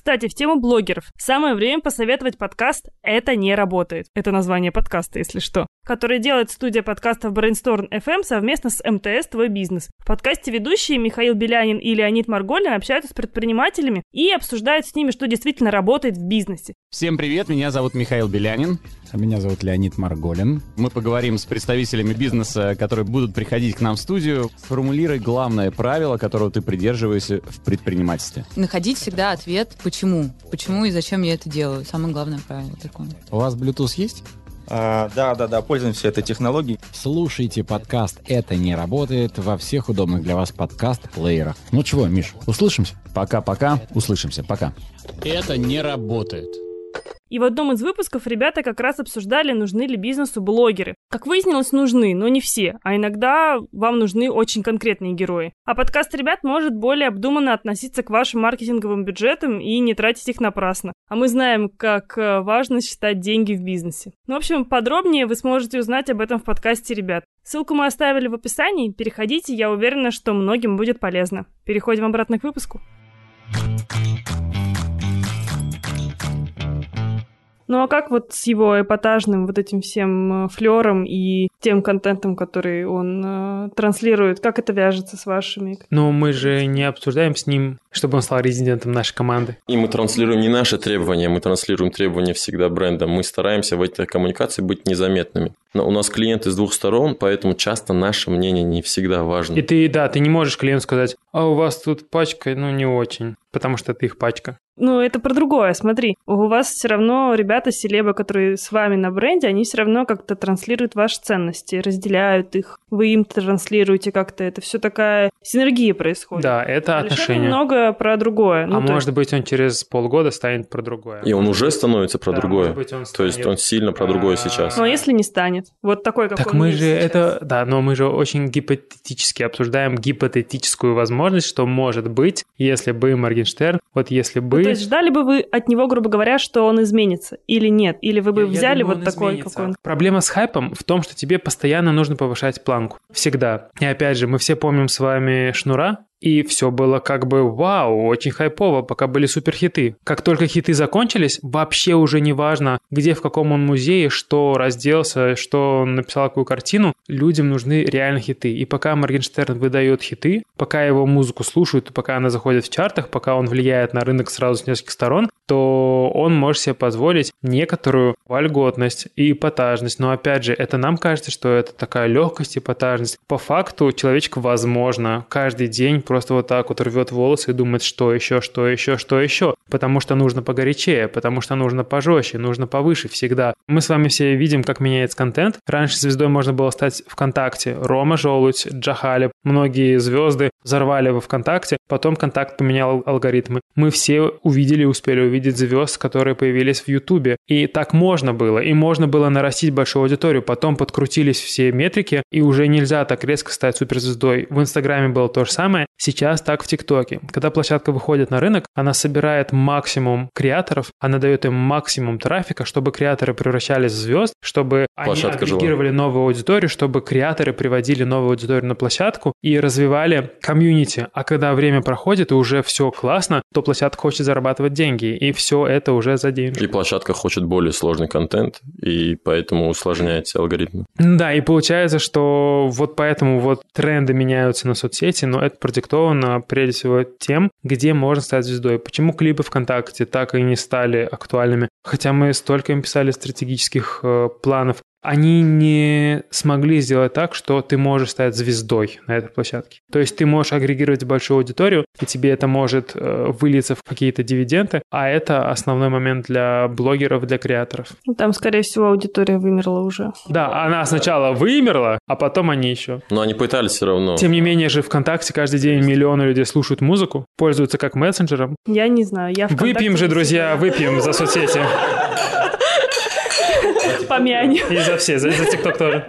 Кстати, в тему блогеров. Самое время посоветовать подкаст «Это не работает». Это название подкаста, если что. Который делает студия подкастов Brainstorm FM совместно с МТС «Твой бизнес». В подкасте ведущие Михаил Белянин и Леонид Марголин общаются с предпринимателями и обсуждают с ними, что действительно работает в бизнесе. Всем привет, меня зовут Михаил Белянин. А меня зовут Леонид Марголин. Мы поговорим с представителями бизнеса, которые будут приходить к нам в студию. Сформулируй главное правило, которого ты придерживаешься в предпринимательстве. Находить всегда ответ «почему?». Почему и зачем я это делаю? Самое главное правило такое. У вас Bluetooth есть? А, да, да, да, пользуемся этой технологией. Слушайте подкаст «Это не работает» во всех удобных для вас подкаст-плеерах. Ну чего, Миш, услышимся? Пока-пока, услышимся, пока. Это не работает. И в одном из выпусков ребята как раз обсуждали, нужны ли бизнесу блогеры. Как выяснилось, нужны, но не все, а иногда вам нужны очень конкретные герои. А подкаст ребят может более обдуманно относиться к вашим маркетинговым бюджетам и не тратить их напрасно. А мы знаем, как э, важно считать деньги в бизнесе. Ну, в общем, подробнее вы сможете узнать об этом в подкасте ребят. Ссылку мы оставили в описании, переходите, я уверена, что многим будет полезно. Переходим обратно к выпуску. Ну а как вот с его эпатажным вот этим всем э, флером и тем контентом, который он э, транслирует, как это вяжется с вашими? Но мы же не обсуждаем с ним, чтобы он стал резидентом нашей команды. И мы транслируем не наши требования, мы транслируем требования всегда бренда. Мы стараемся в этой коммуникации быть незаметными. Но у нас клиенты с двух сторон, поэтому часто наше мнение не всегда важно. И ты, да, ты не можешь клиенту сказать, а у вас тут пачка, ну не очень, потому что это их пачка. Ну, это про другое, смотри. У вас все равно ребята, селебы, которые с вами на бренде, они все равно как-то транслируют ваши ценности, разделяют их. Вы им транслируете как-то. Это все такая синергия происходит. Да, это Алишер отношения. немного про другое. Ну, а может есть- быть, он через полгода станет про другое. И он уже становится про Да, другое. может быть, он То есть станет, он сильно про другое а, сейчас. Ну, а если не станет? Вот такой, как Так мы же сейчас. это, да, но мы же очень гипотетически обсуждаем гипотетическую возможность, что может быть, если бы Моргенштерн, вот если бы... Ну, то есть ждали бы вы от него, грубо говоря, что он изменится? Или нет? Или вы бы Я- я взяли думаю, вот такой, изменится. какой он? Проблема с хайпом в том, что тебе постоянно нужно повышать планку. Всегда. И опять же, мы все помним с вами Шнура, и все было как бы вау, очень хайпово, пока были суперхиты. Как только хиты закончились, вообще уже не важно, где, в каком он музее, что разделся, что он написал какую картину, людям нужны реально хиты. И пока Моргенштерн выдает хиты, пока его музыку слушают, пока она заходит в чартах, пока он влияет на рынок сразу с нескольких сторон, то он может себе позволить некоторую вольготность и эпатажность. Но опять же, это нам кажется, что это такая легкость и эпатажность. По факту человечек, возможно, каждый день просто вот так вот рвет волосы и думает, что еще, что еще, что еще. Потому что нужно погорячее, потому что нужно пожестче, нужно повыше всегда. Мы с вами все видим, как меняется контент. Раньше звездой можно было стать ВКонтакте. Рома Желудь, Джахалев, многие звезды взорвали во ВКонтакте. Потом Контакт поменял алгоритмы. Мы все увидели, успели увидеть звезд, которые появились в Ютубе. И так можно было. И можно было нарастить большую аудиторию. Потом подкрутились все метрики, и уже нельзя так резко стать суперзвездой. В Инстаграме было то же самое. Сейчас так в ТикТоке. Когда площадка выходит на рынок, она собирает максимум креаторов, она дает им максимум трафика, чтобы креаторы превращались в звезд, чтобы они Площадка жила. агрегировали новую аудиторию, чтобы креаторы приводили новую аудиторию на площадку и развивали комьюнити. А когда время проходит и уже все классно, то площадка хочет зарабатывать деньги, и все это уже за деньги. И площадка хочет более сложный контент, и поэтому усложняете алгоритмы. Да, и получается, что вот поэтому вот тренды меняются на соцсети, но это продиктовано прежде всего тем, где можно стать звездой. Почему клипы ВКонтакте так и не стали актуальными? Хотя мы столько им писали стратегических э, планов. Они не смогли сделать так, что ты можешь стать звездой на этой площадке. То есть ты можешь агрегировать большую аудиторию, и тебе это может э, вылиться в какие-то дивиденды, а это основной момент для блогеров, для креаторов. Ну, Там, скорее всего, аудитория вымерла уже. Да, она сначала вымерла, а потом они еще. Но они пытались все равно. Тем не менее же ВКонтакте каждый день миллионы людей слушают музыку, пользуются как мессенджером. Я не знаю, я ВКонтакте Выпьем же, друзья, выпьем за соцсети. Помянем. И за все, за, ТикТок тоже.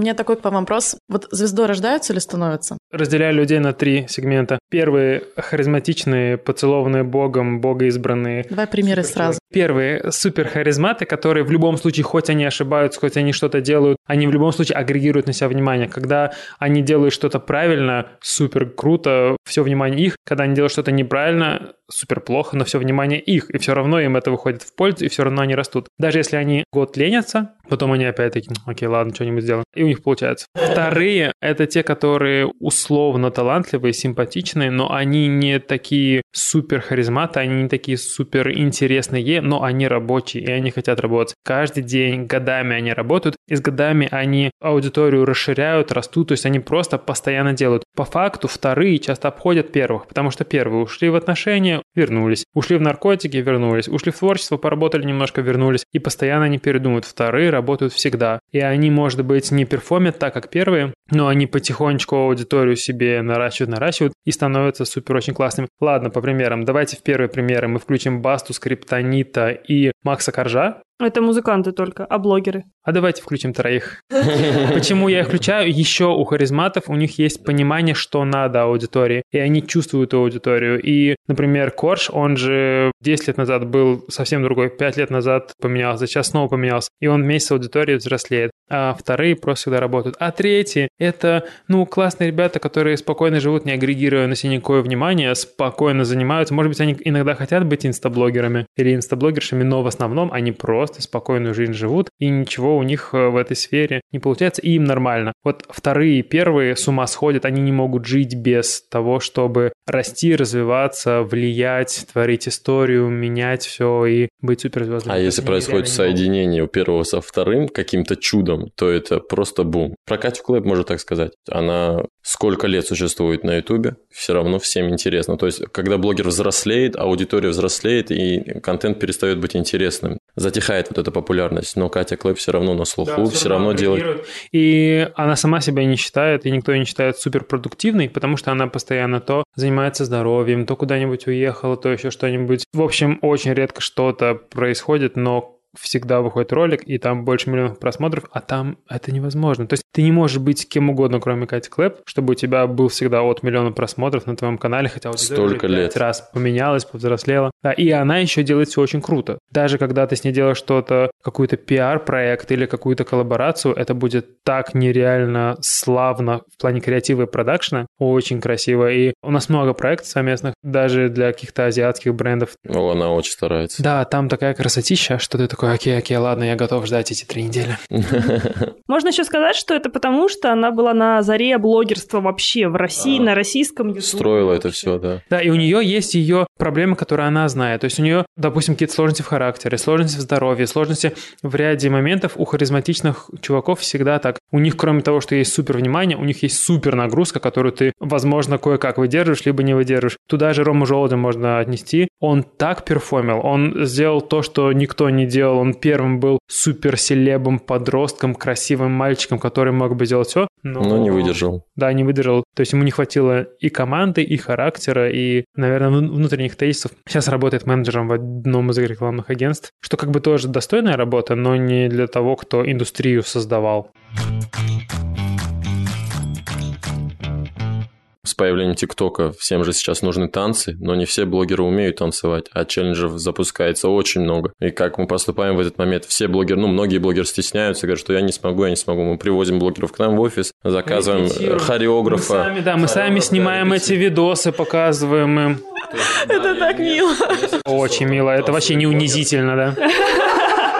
меня такой к вам вопрос. Вот звездой рождаются или становятся? Разделяю людей на три сегмента. Первые – харизматичные, поцелованные Богом, богоизбранные. Давай примеры сразу. Первые – супер харизматы, которые в любом случае, хоть они ошибаются, хоть они что-то делают, они в любом случае агрегируют на себя внимание. Когда они делают что-то правильно, супер круто, все внимание их. Когда они делают что-то неправильно, супер плохо, но все внимание их. И все равно им это выходит в пользу, и все равно они растут. Даже если они год ленятся, потом они опять такие, окей, ладно, что-нибудь сделаем. И у них получается. Вторые — это те, которые условно талантливые, симпатичные, но они не такие супер харизматы, они не такие супер интересные, но они рабочие, и они хотят работать. Каждый день, годами они работают, и с годами они аудиторию расширяют, растут, то есть они просто постоянно делают. По факту вторые часто обходят первых, потому что первые ушли в отношения, вернулись, ушли в наркотики, вернулись, ушли в творчество, поработали немножко, вернулись, и постоянно они передумают. Вторые работают всегда. И они, может быть, не перформят так, как первые, но они потихонечку аудиторию себе наращивают, наращивают и становятся супер очень классными. Ладно, по примерам. Давайте в первые примеры мы включим Басту, Скриптонита и Макса Коржа. Это музыканты только, а блогеры? А давайте включим троих. Почему я их включаю? Еще у харизматов у них есть понимание, что надо аудитории, и они чувствуют аудиторию. И, например, Корж, он же 10 лет назад был совсем другой, 5 лет назад поменялся, сейчас снова поменялся, и он вместе с аудиторией взрослеет. А вторые просто всегда работают. А третьи — это, ну, классные ребята, которые спокойно живут, не агрегируя на себе никакое внимание, спокойно занимаются. Может быть, они иногда хотят быть инстаблогерами или инстаблогершами, но в основном они просто спокойную жизнь живут, и ничего у них э, в этой сфере не получается, и им нормально. Вот вторые и первые с ума сходят, они не могут жить без того, чтобы расти, развиваться, влиять, творить историю, менять все и быть суперзвездой. А если происходит соединение у первого со вторым каким-то чудом, то это просто бум. Про Катю Клэп можно так сказать. Она сколько лет существует на Ютубе, все равно всем интересно. То есть, когда блогер взрослеет, аудитория взрослеет, и контент перестает быть интересным. Затихает вот эта популярность, но Катя Клэп все равно на слуху, да, все, все равно делает. И она сама себя не считает, и никто ее не считает суперпродуктивной, потому что она постоянно то занимается здоровьем, то куда-нибудь уехала, то еще что-нибудь. В общем, очень редко что-то происходит, но всегда выходит ролик, и там больше миллионов просмотров, а там это невозможно. То есть ты не можешь быть кем угодно, кроме Кати Клэп, чтобы у тебя был всегда от миллиона просмотров на твоем канале, хотя вот Столько лет. раз поменялась, повзрослела. Да, и она еще делает все очень круто. Даже когда ты с ней делаешь что-то, какой-то пиар-проект или какую-то коллаборацию, это будет так нереально славно в плане креатива и продакшна, очень красиво. И у нас много проектов совместных, даже для каких-то азиатских брендов. О, она очень старается. Да, там такая красотища, что ты такой такой, окей, окей, ладно, я готов ждать эти три недели. Можно еще сказать, что это потому, что она была на заре блогерства вообще в России, на российском ютубе. Строила это все, да. Да, и у нее есть ее проблемы, которые она знает. То есть у нее, допустим, какие-то сложности в характере, сложности в здоровье, сложности в ряде моментов у харизматичных чуваков всегда так. У них, кроме того, что есть супер внимание, у них есть супер нагрузка, которую ты, возможно, кое-как выдерживаешь, либо не выдерживаешь. Туда же Рому Желудя можно отнести. Он так перформил, он сделал то, что никто не делал делал. Он первым был суперселебом, подростком, красивым мальчиком, который мог бы сделать все. Но... но не выдержал. Да, не выдержал. То есть ему не хватило и команды, и характера, и, наверное, внутренних тезисов. Сейчас работает менеджером в одном из рекламных агентств, что как бы тоже достойная работа, но не для того, кто индустрию создавал. С появлением ТикТока всем же сейчас нужны танцы, но не все блогеры умеют танцевать, а челленджев запускается очень много. И как мы поступаем в этот момент? Все блогеры, ну, многие блогеры стесняются, говорят, что я не смогу, я не смогу. Мы привозим блогеров к нам в офис, заказываем хореографа. Мы сами, да, мы сами снимаем эти видосы, показываем им. Это так мило. Очень мило. Это вообще не унизительно, да?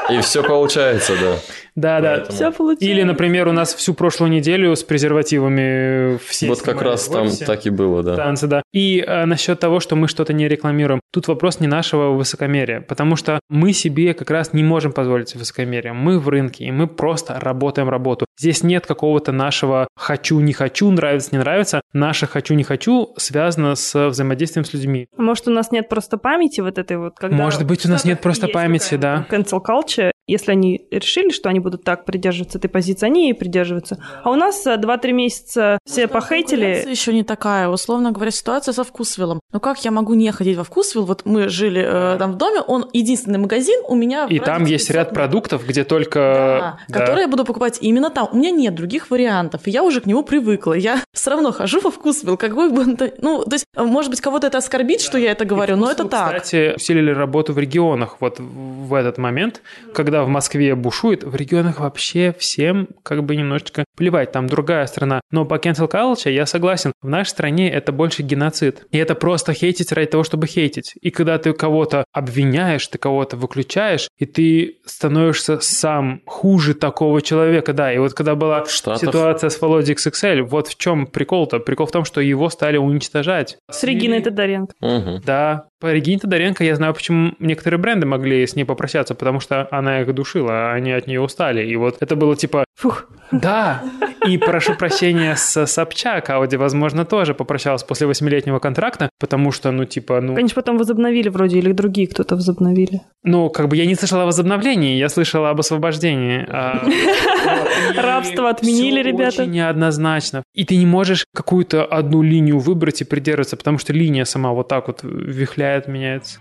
И все получается, да. Да, да. Все получилось. Или, например, у нас всю прошлую неделю с презервативами все Вот как раз там так и было, да. Танцы, да. И э, насчет того, что мы что-то не рекламируем. Тут вопрос не нашего высокомерия, потому что мы себе как раз не можем позволить высокомерие. Мы в рынке, и мы просто работаем работу. Здесь нет какого-то нашего «хочу, не хочу», «нравится, не нравится». Наше «хочу, не хочу» связано с взаимодействием с людьми. Может, у нас нет просто памяти вот этой вот, когда... Может быть, у нас нет просто памяти, да. Cancel culture, Если они решили, что они будут так придерживаться этой позиции, они и придерживаются. А у нас э, 2-3 месяца все похейтили. еще не такая. Условно говоря, ситуация со вкусвиллом. Ну как я могу не ходить во вкусвилл? Вот мы жили э, там в доме, он единственный магазин у меня... в И там есть ряд 500 метров. продуктов, где только... Да, да. которые я буду покупать именно там. У меня нет других вариантов, и я уже к нему привыкла. Я все равно хожу во вкусвилл, какой бы он то- Ну, то есть, может быть, кого-то это оскорбит, что я это говорю, но это так. Кстати, усилили работу в регионах вот в этот момент, когда в Москве бушует, в регионах вообще всем как бы немножечко плевать, там другая страна. Но по cancel culture я согласен, в нашей стране это больше геноцид. И это просто хейтить ради того, чтобы хейтить. И когда ты кого-то обвиняешь, ты кого-то выключаешь, и ты становишься сам хуже такого человека, да. И вот когда была Штатов. ситуация с Володей XXL, вот в чем прикол-то? Прикол в том, что его стали уничтожать. С Региной Тодоренко. Мгм. да, по Регине Тодоренко я знаю, почему некоторые бренды могли с ней попрощаться, потому что она их душила, а они от нее устали. И вот это было типа, Фух. да, и прошу прощения с Собчак, Ауди, возможно, тоже попрощалась после восьмилетнего контракта, потому что, ну, типа, ну, Конечно, потом возобновили вроде, или другие кто-то возобновили. ну, как бы я не слышала о возобновлении, я слышала об освобождении. а, Рабство отменили, ребята. очень неоднозначно. И ты не можешь какую-то одну линию выбрать и придерживаться, потому что линия сама вот так вот вихляет, меняется.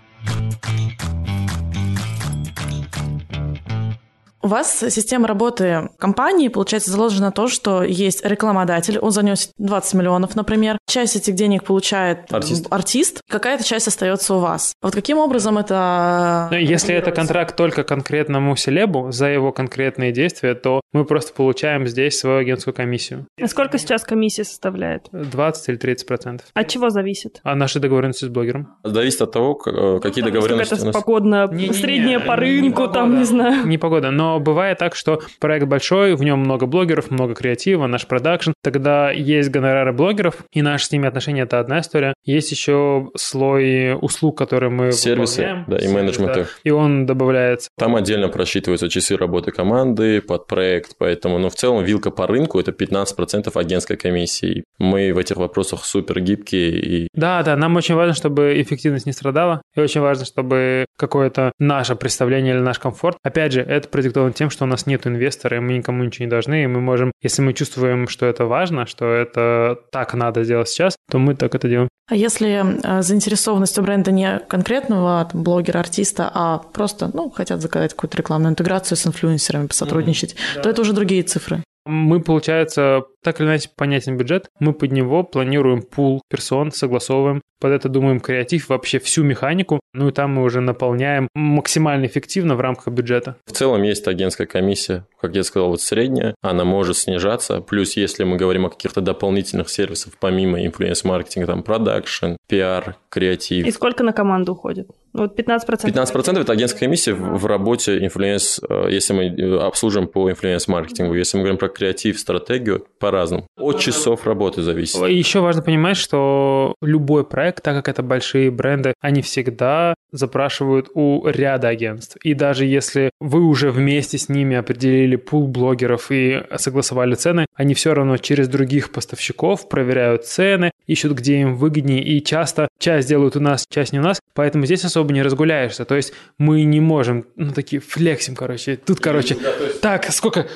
У вас система работы компании, получается, заложена на то, что есть рекламодатель, он занес 20 миллионов, например. Часть этих денег получает Артист. артист какая-то часть остается у вас. Вот каким образом это... Ну, Если это контракт только конкретному селебу за его конкретные действия, то мы просто получаем здесь свою агентскую комиссию. А сколько сейчас комиссия составляет? 20 или 30 процентов. От чего зависит? А наши договоренности с блогером? Зависит от того, какие договоренности у Это нас. погодно, Не-не-не, средняя по не- не рынку, там, погода. не знаю. Не погода, но бывает так, что проект большой, в нем много блогеров, много креатива, наш продакшн. Тогда есть гонорары блогеров, и наши с ними отношения – это одна история. Есть еще слой услуг, которые мы Сервисы, да, и Сервис, менеджменты. да. И он добавляется. Там отдельно просчитываются часы работы команды под проект, поэтому, ну, в целом, вилка по рынку – это 15% агентской комиссии. Мы в этих вопросах супер гибкие и Да, да, нам очень важно, чтобы эффективность не страдала, и очень важно, чтобы какое-то наше представление или наш комфорт. Опять же, это продиктовано тем, что у нас нет инвестора, и мы никому ничего не должны, и мы можем, если мы чувствуем, что это важно, что это так надо сделать сейчас, то мы так это делаем. А если э, заинтересованность у бренда не конкретного там, блогера, артиста, а просто, ну, хотят заказать какую-то рекламную интеграцию с инфлюенсерами, посотрудничать, то это уже другие цифры. Мы, получается, так или иначе понятен бюджет, мы под него планируем пул персон, согласовываем, под это думаем креатив, вообще всю механику, ну и там мы уже наполняем максимально эффективно в рамках бюджета. В целом есть агентская комиссия, как я сказал, вот средняя, она может снижаться. Плюс, если мы говорим о каких-то дополнительных сервисах, помимо influence-маркетинга, там, продакшн, пиар, креатив. И сколько на команду уходит? Вот 15%. 15% это агентская комиссия в в работе influence, э, если мы э, обслуживаем по influence-маркетингу. Если мы говорим про креатив, стратегию, по-разному. От часов работы зависит. Еще важно понимать, что любой проект, так как это большие бренды, они всегда запрашивают у ряда агентств. И даже если вы уже вместе с ними определили пул блогеров и согласовали цены, они все равно через других поставщиков проверяют цены, ищут, где им выгоднее, и часто часть делают у нас, часть не у нас, поэтому здесь особо не разгуляешься. То есть мы не можем, ну, такие флексим, короче. Тут, короче, так, сколько?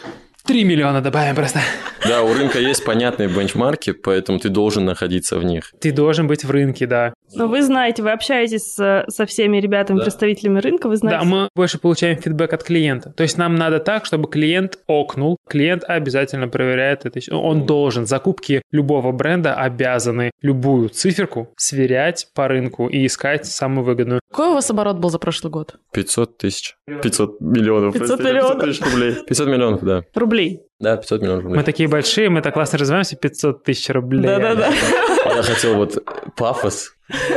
3 миллиона добавим просто. Да, у рынка есть понятные бенчмарки, поэтому ты должен находиться в них. Ты должен быть в рынке, да. Но вы знаете, вы общаетесь с- со всеми ребятами, представителями рынка, вы знаете. Да, мы больше получаем фидбэк от клиента. То есть нам надо так, чтобы клиент окнул. Клиент обязательно проверяет это. Он должен. Закупки любого бренда обязаны любую циферку сверять по рынку и искать самую выгодную. Какой у вас оборот был за прошлый год? 500 тысяч. 500 миллионов. 500 простите, миллионов. тысяч рублей. 500 миллионов, да. Рублей. Да, 500 миллионов рублей. Мы такие большие, мы так классно развиваемся, 500 тысяч рублей. Да-да-да. Я хотел вот пафос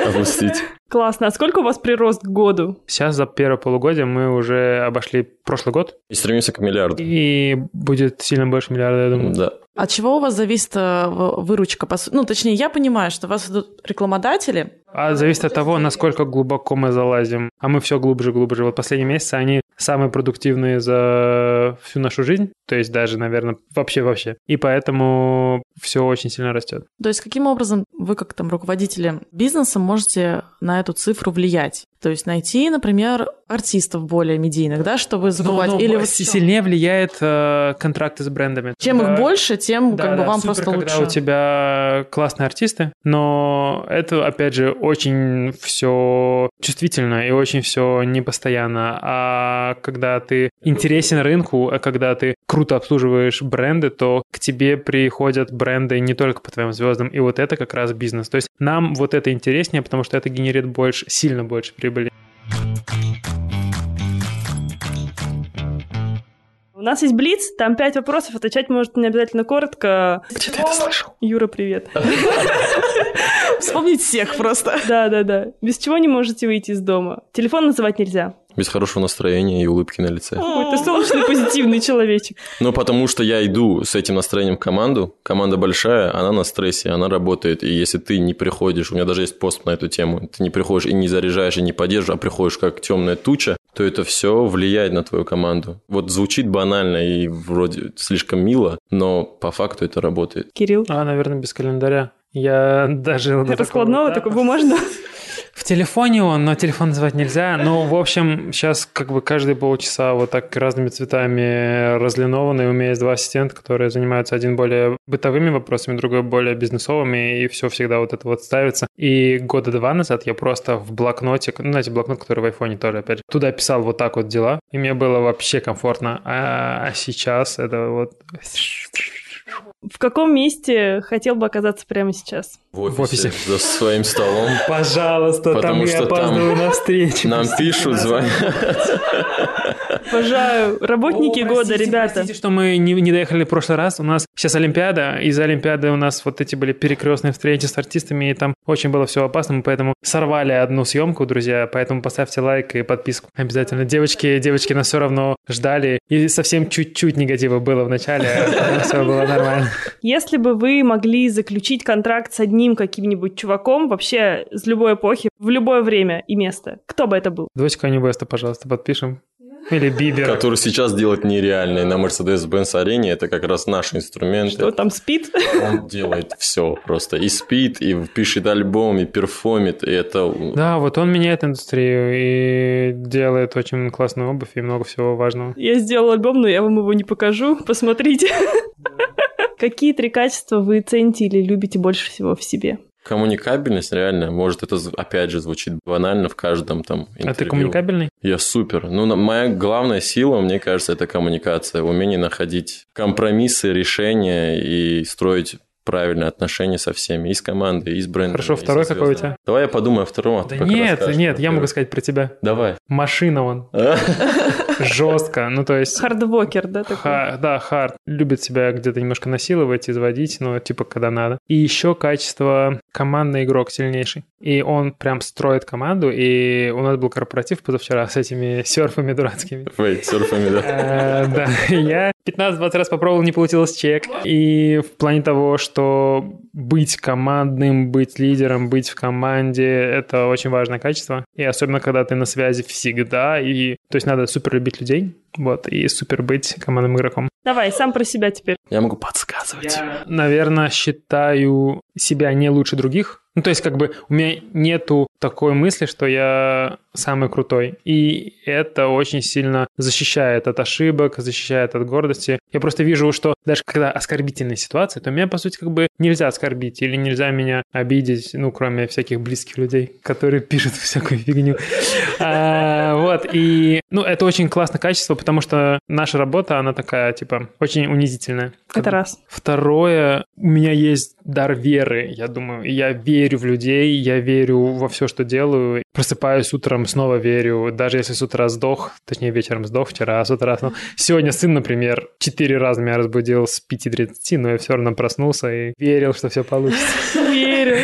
опустить. Классно. А сколько у вас прирост к году? Сейчас за первое полугодие мы уже обошли прошлый год, И стремимся к миллиарду. и будет сильно больше миллиарда, я думаю. Да. От чего у вас зависит э, выручка? Ну, точнее, я понимаю, что у вас идут рекламодатели, А зависит от того, насколько глубоко мы залазим. А мы все глубже и глубже. Вот последние месяцы они самые продуктивные за всю нашу жизнь. То есть даже, наверное, вообще-вообще. И поэтому все очень сильно растет. То есть каким образом вы, как там руководители бизнеса, можете на эту цифру влиять? То есть найти, например, артистов более медийных, да, чтобы забывать. Ну, ну, Или вот вот сильнее влияет э, контракты с брендами. чем Да. их больше, тем Да, как бы да, вам супер, просто когда лучше. у тебя классные артисты, но это, опять же, очень все чувствительно и очень все непостоянно. А когда ты интересен рынку, а когда ты круто обслуживаешь бренды, то к тебе приходят бренды не только по твоим звездам, и вот это как раз бизнес. То есть нам вот это интереснее, потому что это генерит больше, сильно больше прибыли. У нас есть Блиц, там пять вопросов, отвечать может не обязательно коротко. Где ты это слышал? Юра, привет. Вспомнить всех просто. Да-да-да. Без чего не можете выйти из дома? Телефон называть нельзя. Без хорошего настроения и улыбки на лице. Ой, ты солнечный, позитивный человечек. Ну, потому что я иду с этим настроением в команду. Команда большая, она на стрессе, она работает. И если ты не приходишь, у меня даже есть пост на эту тему, ты не приходишь и не заряжаешь, и не поддерживаешь, а приходишь как темная туча, то это все влияет на твою команду. Вот звучит банально и вроде слишком мило, но по факту это работает. Кирилл. А, наверное, без календаря. Я даже... Раскладного, такого такой бумажного. В телефоне он, но телефон называть нельзя. Ну, в общем, сейчас как бы каждые полчаса вот так разными цветами разлинованные. У меня есть два ассистента, которые занимаются один более бытовыми вопросами, другой более бизнесовыми, и все всегда вот это вот ставится. И года два назад я просто в блокнотик, ну, знаете, блокнот, который в айфоне тоже, опять же, туда писал вот так вот дела, и мне было вообще комфортно. А, а сейчас это вот... В каком месте хотел бы оказаться прямо сейчас? В офисе. За своим столом. Пожалуйста, Потому там я что там опаздываю на встречу. Нам пишут, звонят. Обожаю. Работники О, года, простите, ребята. Простите, что мы не, не доехали в прошлый раз. У нас сейчас Олимпиада. Из-за Олимпиады у нас вот эти были перекрестные встречи с артистами, и там очень было все опасно. Мы поэтому сорвали одну съемку, друзья. Поэтому поставьте лайк и подписку. Обязательно. Девочки, девочки нас все равно ждали. И совсем чуть-чуть негатива было в начале, а все было нормально. Если бы вы могли заключить контракт с одним каким-нибудь чуваком вообще с любой эпохи, в любое время и место, кто бы это был? Канье Уэста, пожалуйста, подпишем. Или Бибер. Который сейчас делает нереальный на Mercedes-Benz арене. Это как раз наш инструмент. Что там спит? Он делает все просто. И спит, и пишет альбом, и перформит. И это... Да, вот он меняет индустрию и делает очень классную обувь и много всего важного. Я сделал альбом, но я вам его не покажу. Посмотрите. Какие три качества вы цените или любите больше всего в себе? Коммуникабельность, реально, может, это опять же звучит банально в каждом там интервью. А ты коммуникабельный? Я супер. Ну, моя главная сила, мне кажется, это коммуникация, умение находить компромиссы, решения и строить правильные отношения со всеми, и с командой, и с брендом. Хорошо, второй какой у тебя? Давай я подумаю о втором, а Да нет, нет, я могу сказать про тебя. Давай. Машина он. Жестко. Ну, то есть... Хардвокер, да, такой? Ха- да, хард. Любит себя где-то немножко насиловать, изводить, ну, типа, когда надо. И еще качество командный игрок сильнейший. И он прям строит команду, и у нас был корпоратив позавчера с этими серфами дурацкими. Вейт, серфами, да. Э, Да, я 15-20 раз попробовал, не получилось чек. И в плане того, что быть командным, быть лидером, быть в команде, это очень важное качество. И особенно, когда ты на связи всегда, и то есть надо супер любить людей, вот, и супер быть командным игроком. Давай, сам про себя теперь. Я могу подсказывать. Наверное, считаю себя не лучше других. Ну, то есть, как бы, у меня нету такой мысли, что я самый крутой. И это очень сильно защищает от ошибок, защищает от гордости. Я просто вижу, что даже когда оскорбительная ситуация, то меня, по сути, как бы нельзя оскорбить или нельзя меня обидеть, ну, кроме всяких близких людей, которые пишут всякую фигню. А, Вот, и, ну, это очень классное качество, потому что наша работа, она такая, типа, очень унизительная. Это раз. Второе, у меня есть дар веры, я думаю. Я верю в людей, я верю во все, что делаю. Просыпаюсь утром, снова верю. Даже если с утра сдох, точнее вечером сдох вчера, а с утра... Ну, сегодня сын, например, четыре раза меня разбудил с 5.30, но я все равно проснулся и верил, что все получится. Верю.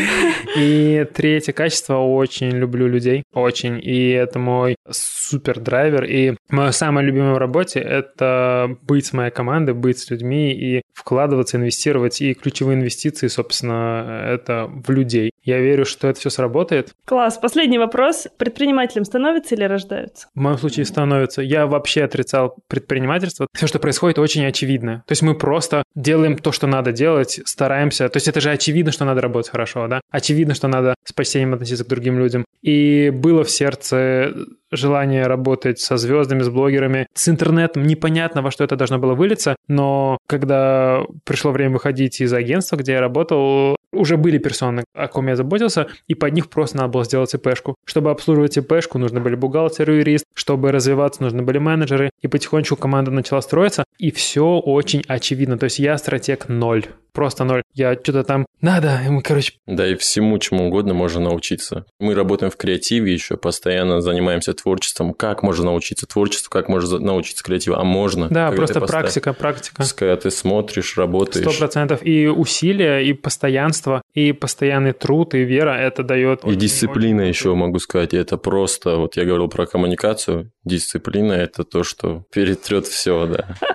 И третье качество, очень люблю людей, очень. И это мой супер драйвер. И мое самое любимое в работе — это быть с моей командой, быть с людьми и вкладываться, инвестировать. И ключевые инвестиции, собственно, это в людей. Я верю, что это все сработает. Класс. Последний вопрос. Предпринимателем становятся или рождаются? В моем случае становится. Я вообще отрицал предпринимательство. Все, что происходит, очень очевидно. То есть мы просто делаем то, что надо делать, стараемся. То есть это же очевидно, что надо работать хорошо, да? Очевидно, что надо с почтением относиться к другим людям. И было в сердце желание работать со звездами, с блогерами, с интернетом. Непонятно, во что это должно было вылиться, но когда пришло время выходить из агентства, где я работал, уже были персоны, о ком я заботился, и под них просто надо было сделать ИПшку. Чтобы обслуживать ИПшку, нужны были бухгалтер и юрист, чтобы развиваться, нужны были менеджеры, и потихонечку команда начала строиться, и все очень очевидно. То есть я стратег ноль просто ноль. Я что-то там надо, ему, короче... Да и всему, чему угодно можно научиться. Мы работаем в креативе еще, постоянно занимаемся творчеством. Как можно научиться творчеству, как можно научиться креативу? А можно. Да, просто практика, практика. Когда ты смотришь, работаешь. Сто процентов. И усилия, и постоянство, и постоянный труд, и вера это дает. И дисциплина еще, могу сказать. Это просто, вот я говорил про коммуникацию, дисциплина – это то, что перетрет все, да.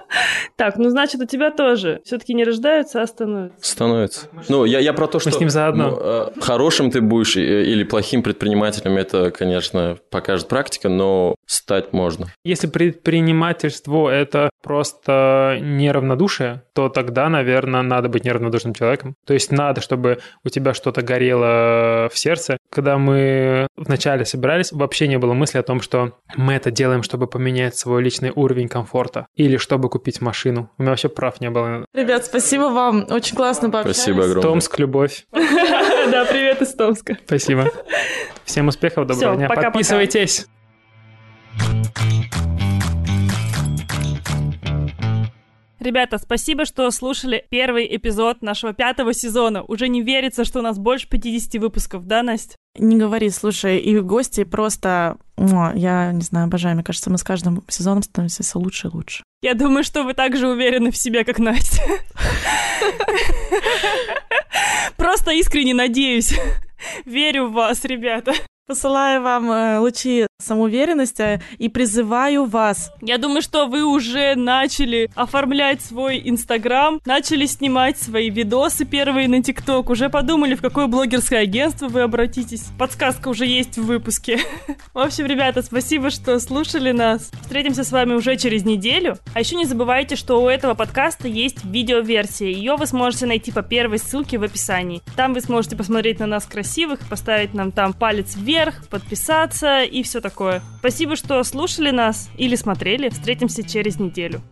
Так, ну значит, у тебя тоже все-таки не рождаются, а становятся. Становятся. Ну, я, я про то, что... Мы с ним заодно. Ну, э, хорошим ты будешь или плохим предпринимателем, это, конечно, покажет практика, но стать можно. Если предпринимательство – это просто неравнодушие, то тогда, наверное, надо быть неравнодушным человеком. То есть надо, чтобы у тебя что-то горело в сердце. Когда мы вначале собирались, вообще не было мысли о том, что мы это делаем, чтобы поменять свой личный уровень комфорта или чтобы купить машину. У меня вообще прав не было. Ребят, спасибо вам. Очень классно пообщались. Спасибо огромное. Томск, любовь. Да, привет из Томска. Спасибо. Всем успехов, доброго дня. Подписывайтесь. Ребята, спасибо, что слушали первый эпизод нашего пятого сезона. Уже не верится, что у нас больше 50 выпусков, да, Настя? Не говори, слушай, и гости просто... О, я не знаю, обожаю. Мне кажется, мы с каждым сезоном становимся все лучше и лучше. Я думаю, что вы так же уверены в себе, как Настя. Просто искренне надеюсь. Верю в вас, ребята. Посылаю вам э, лучи самоуверенности и призываю вас. Я думаю, что вы уже начали оформлять свой Инстаграм, начали снимать свои видосы первые на ТикТок, уже подумали, в какое блогерское агентство вы обратитесь. Подсказка уже есть в выпуске. В общем, ребята, спасибо, что слушали нас. Встретимся с вами уже через неделю. А еще не забывайте, что у этого подкаста есть видеоверсия. Ее вы сможете найти по первой ссылке в описании. Там вы сможете посмотреть на нас красивых, поставить нам там палец вверх, вверх, подписаться и все такое. Спасибо, что слушали нас или смотрели. Встретимся через неделю.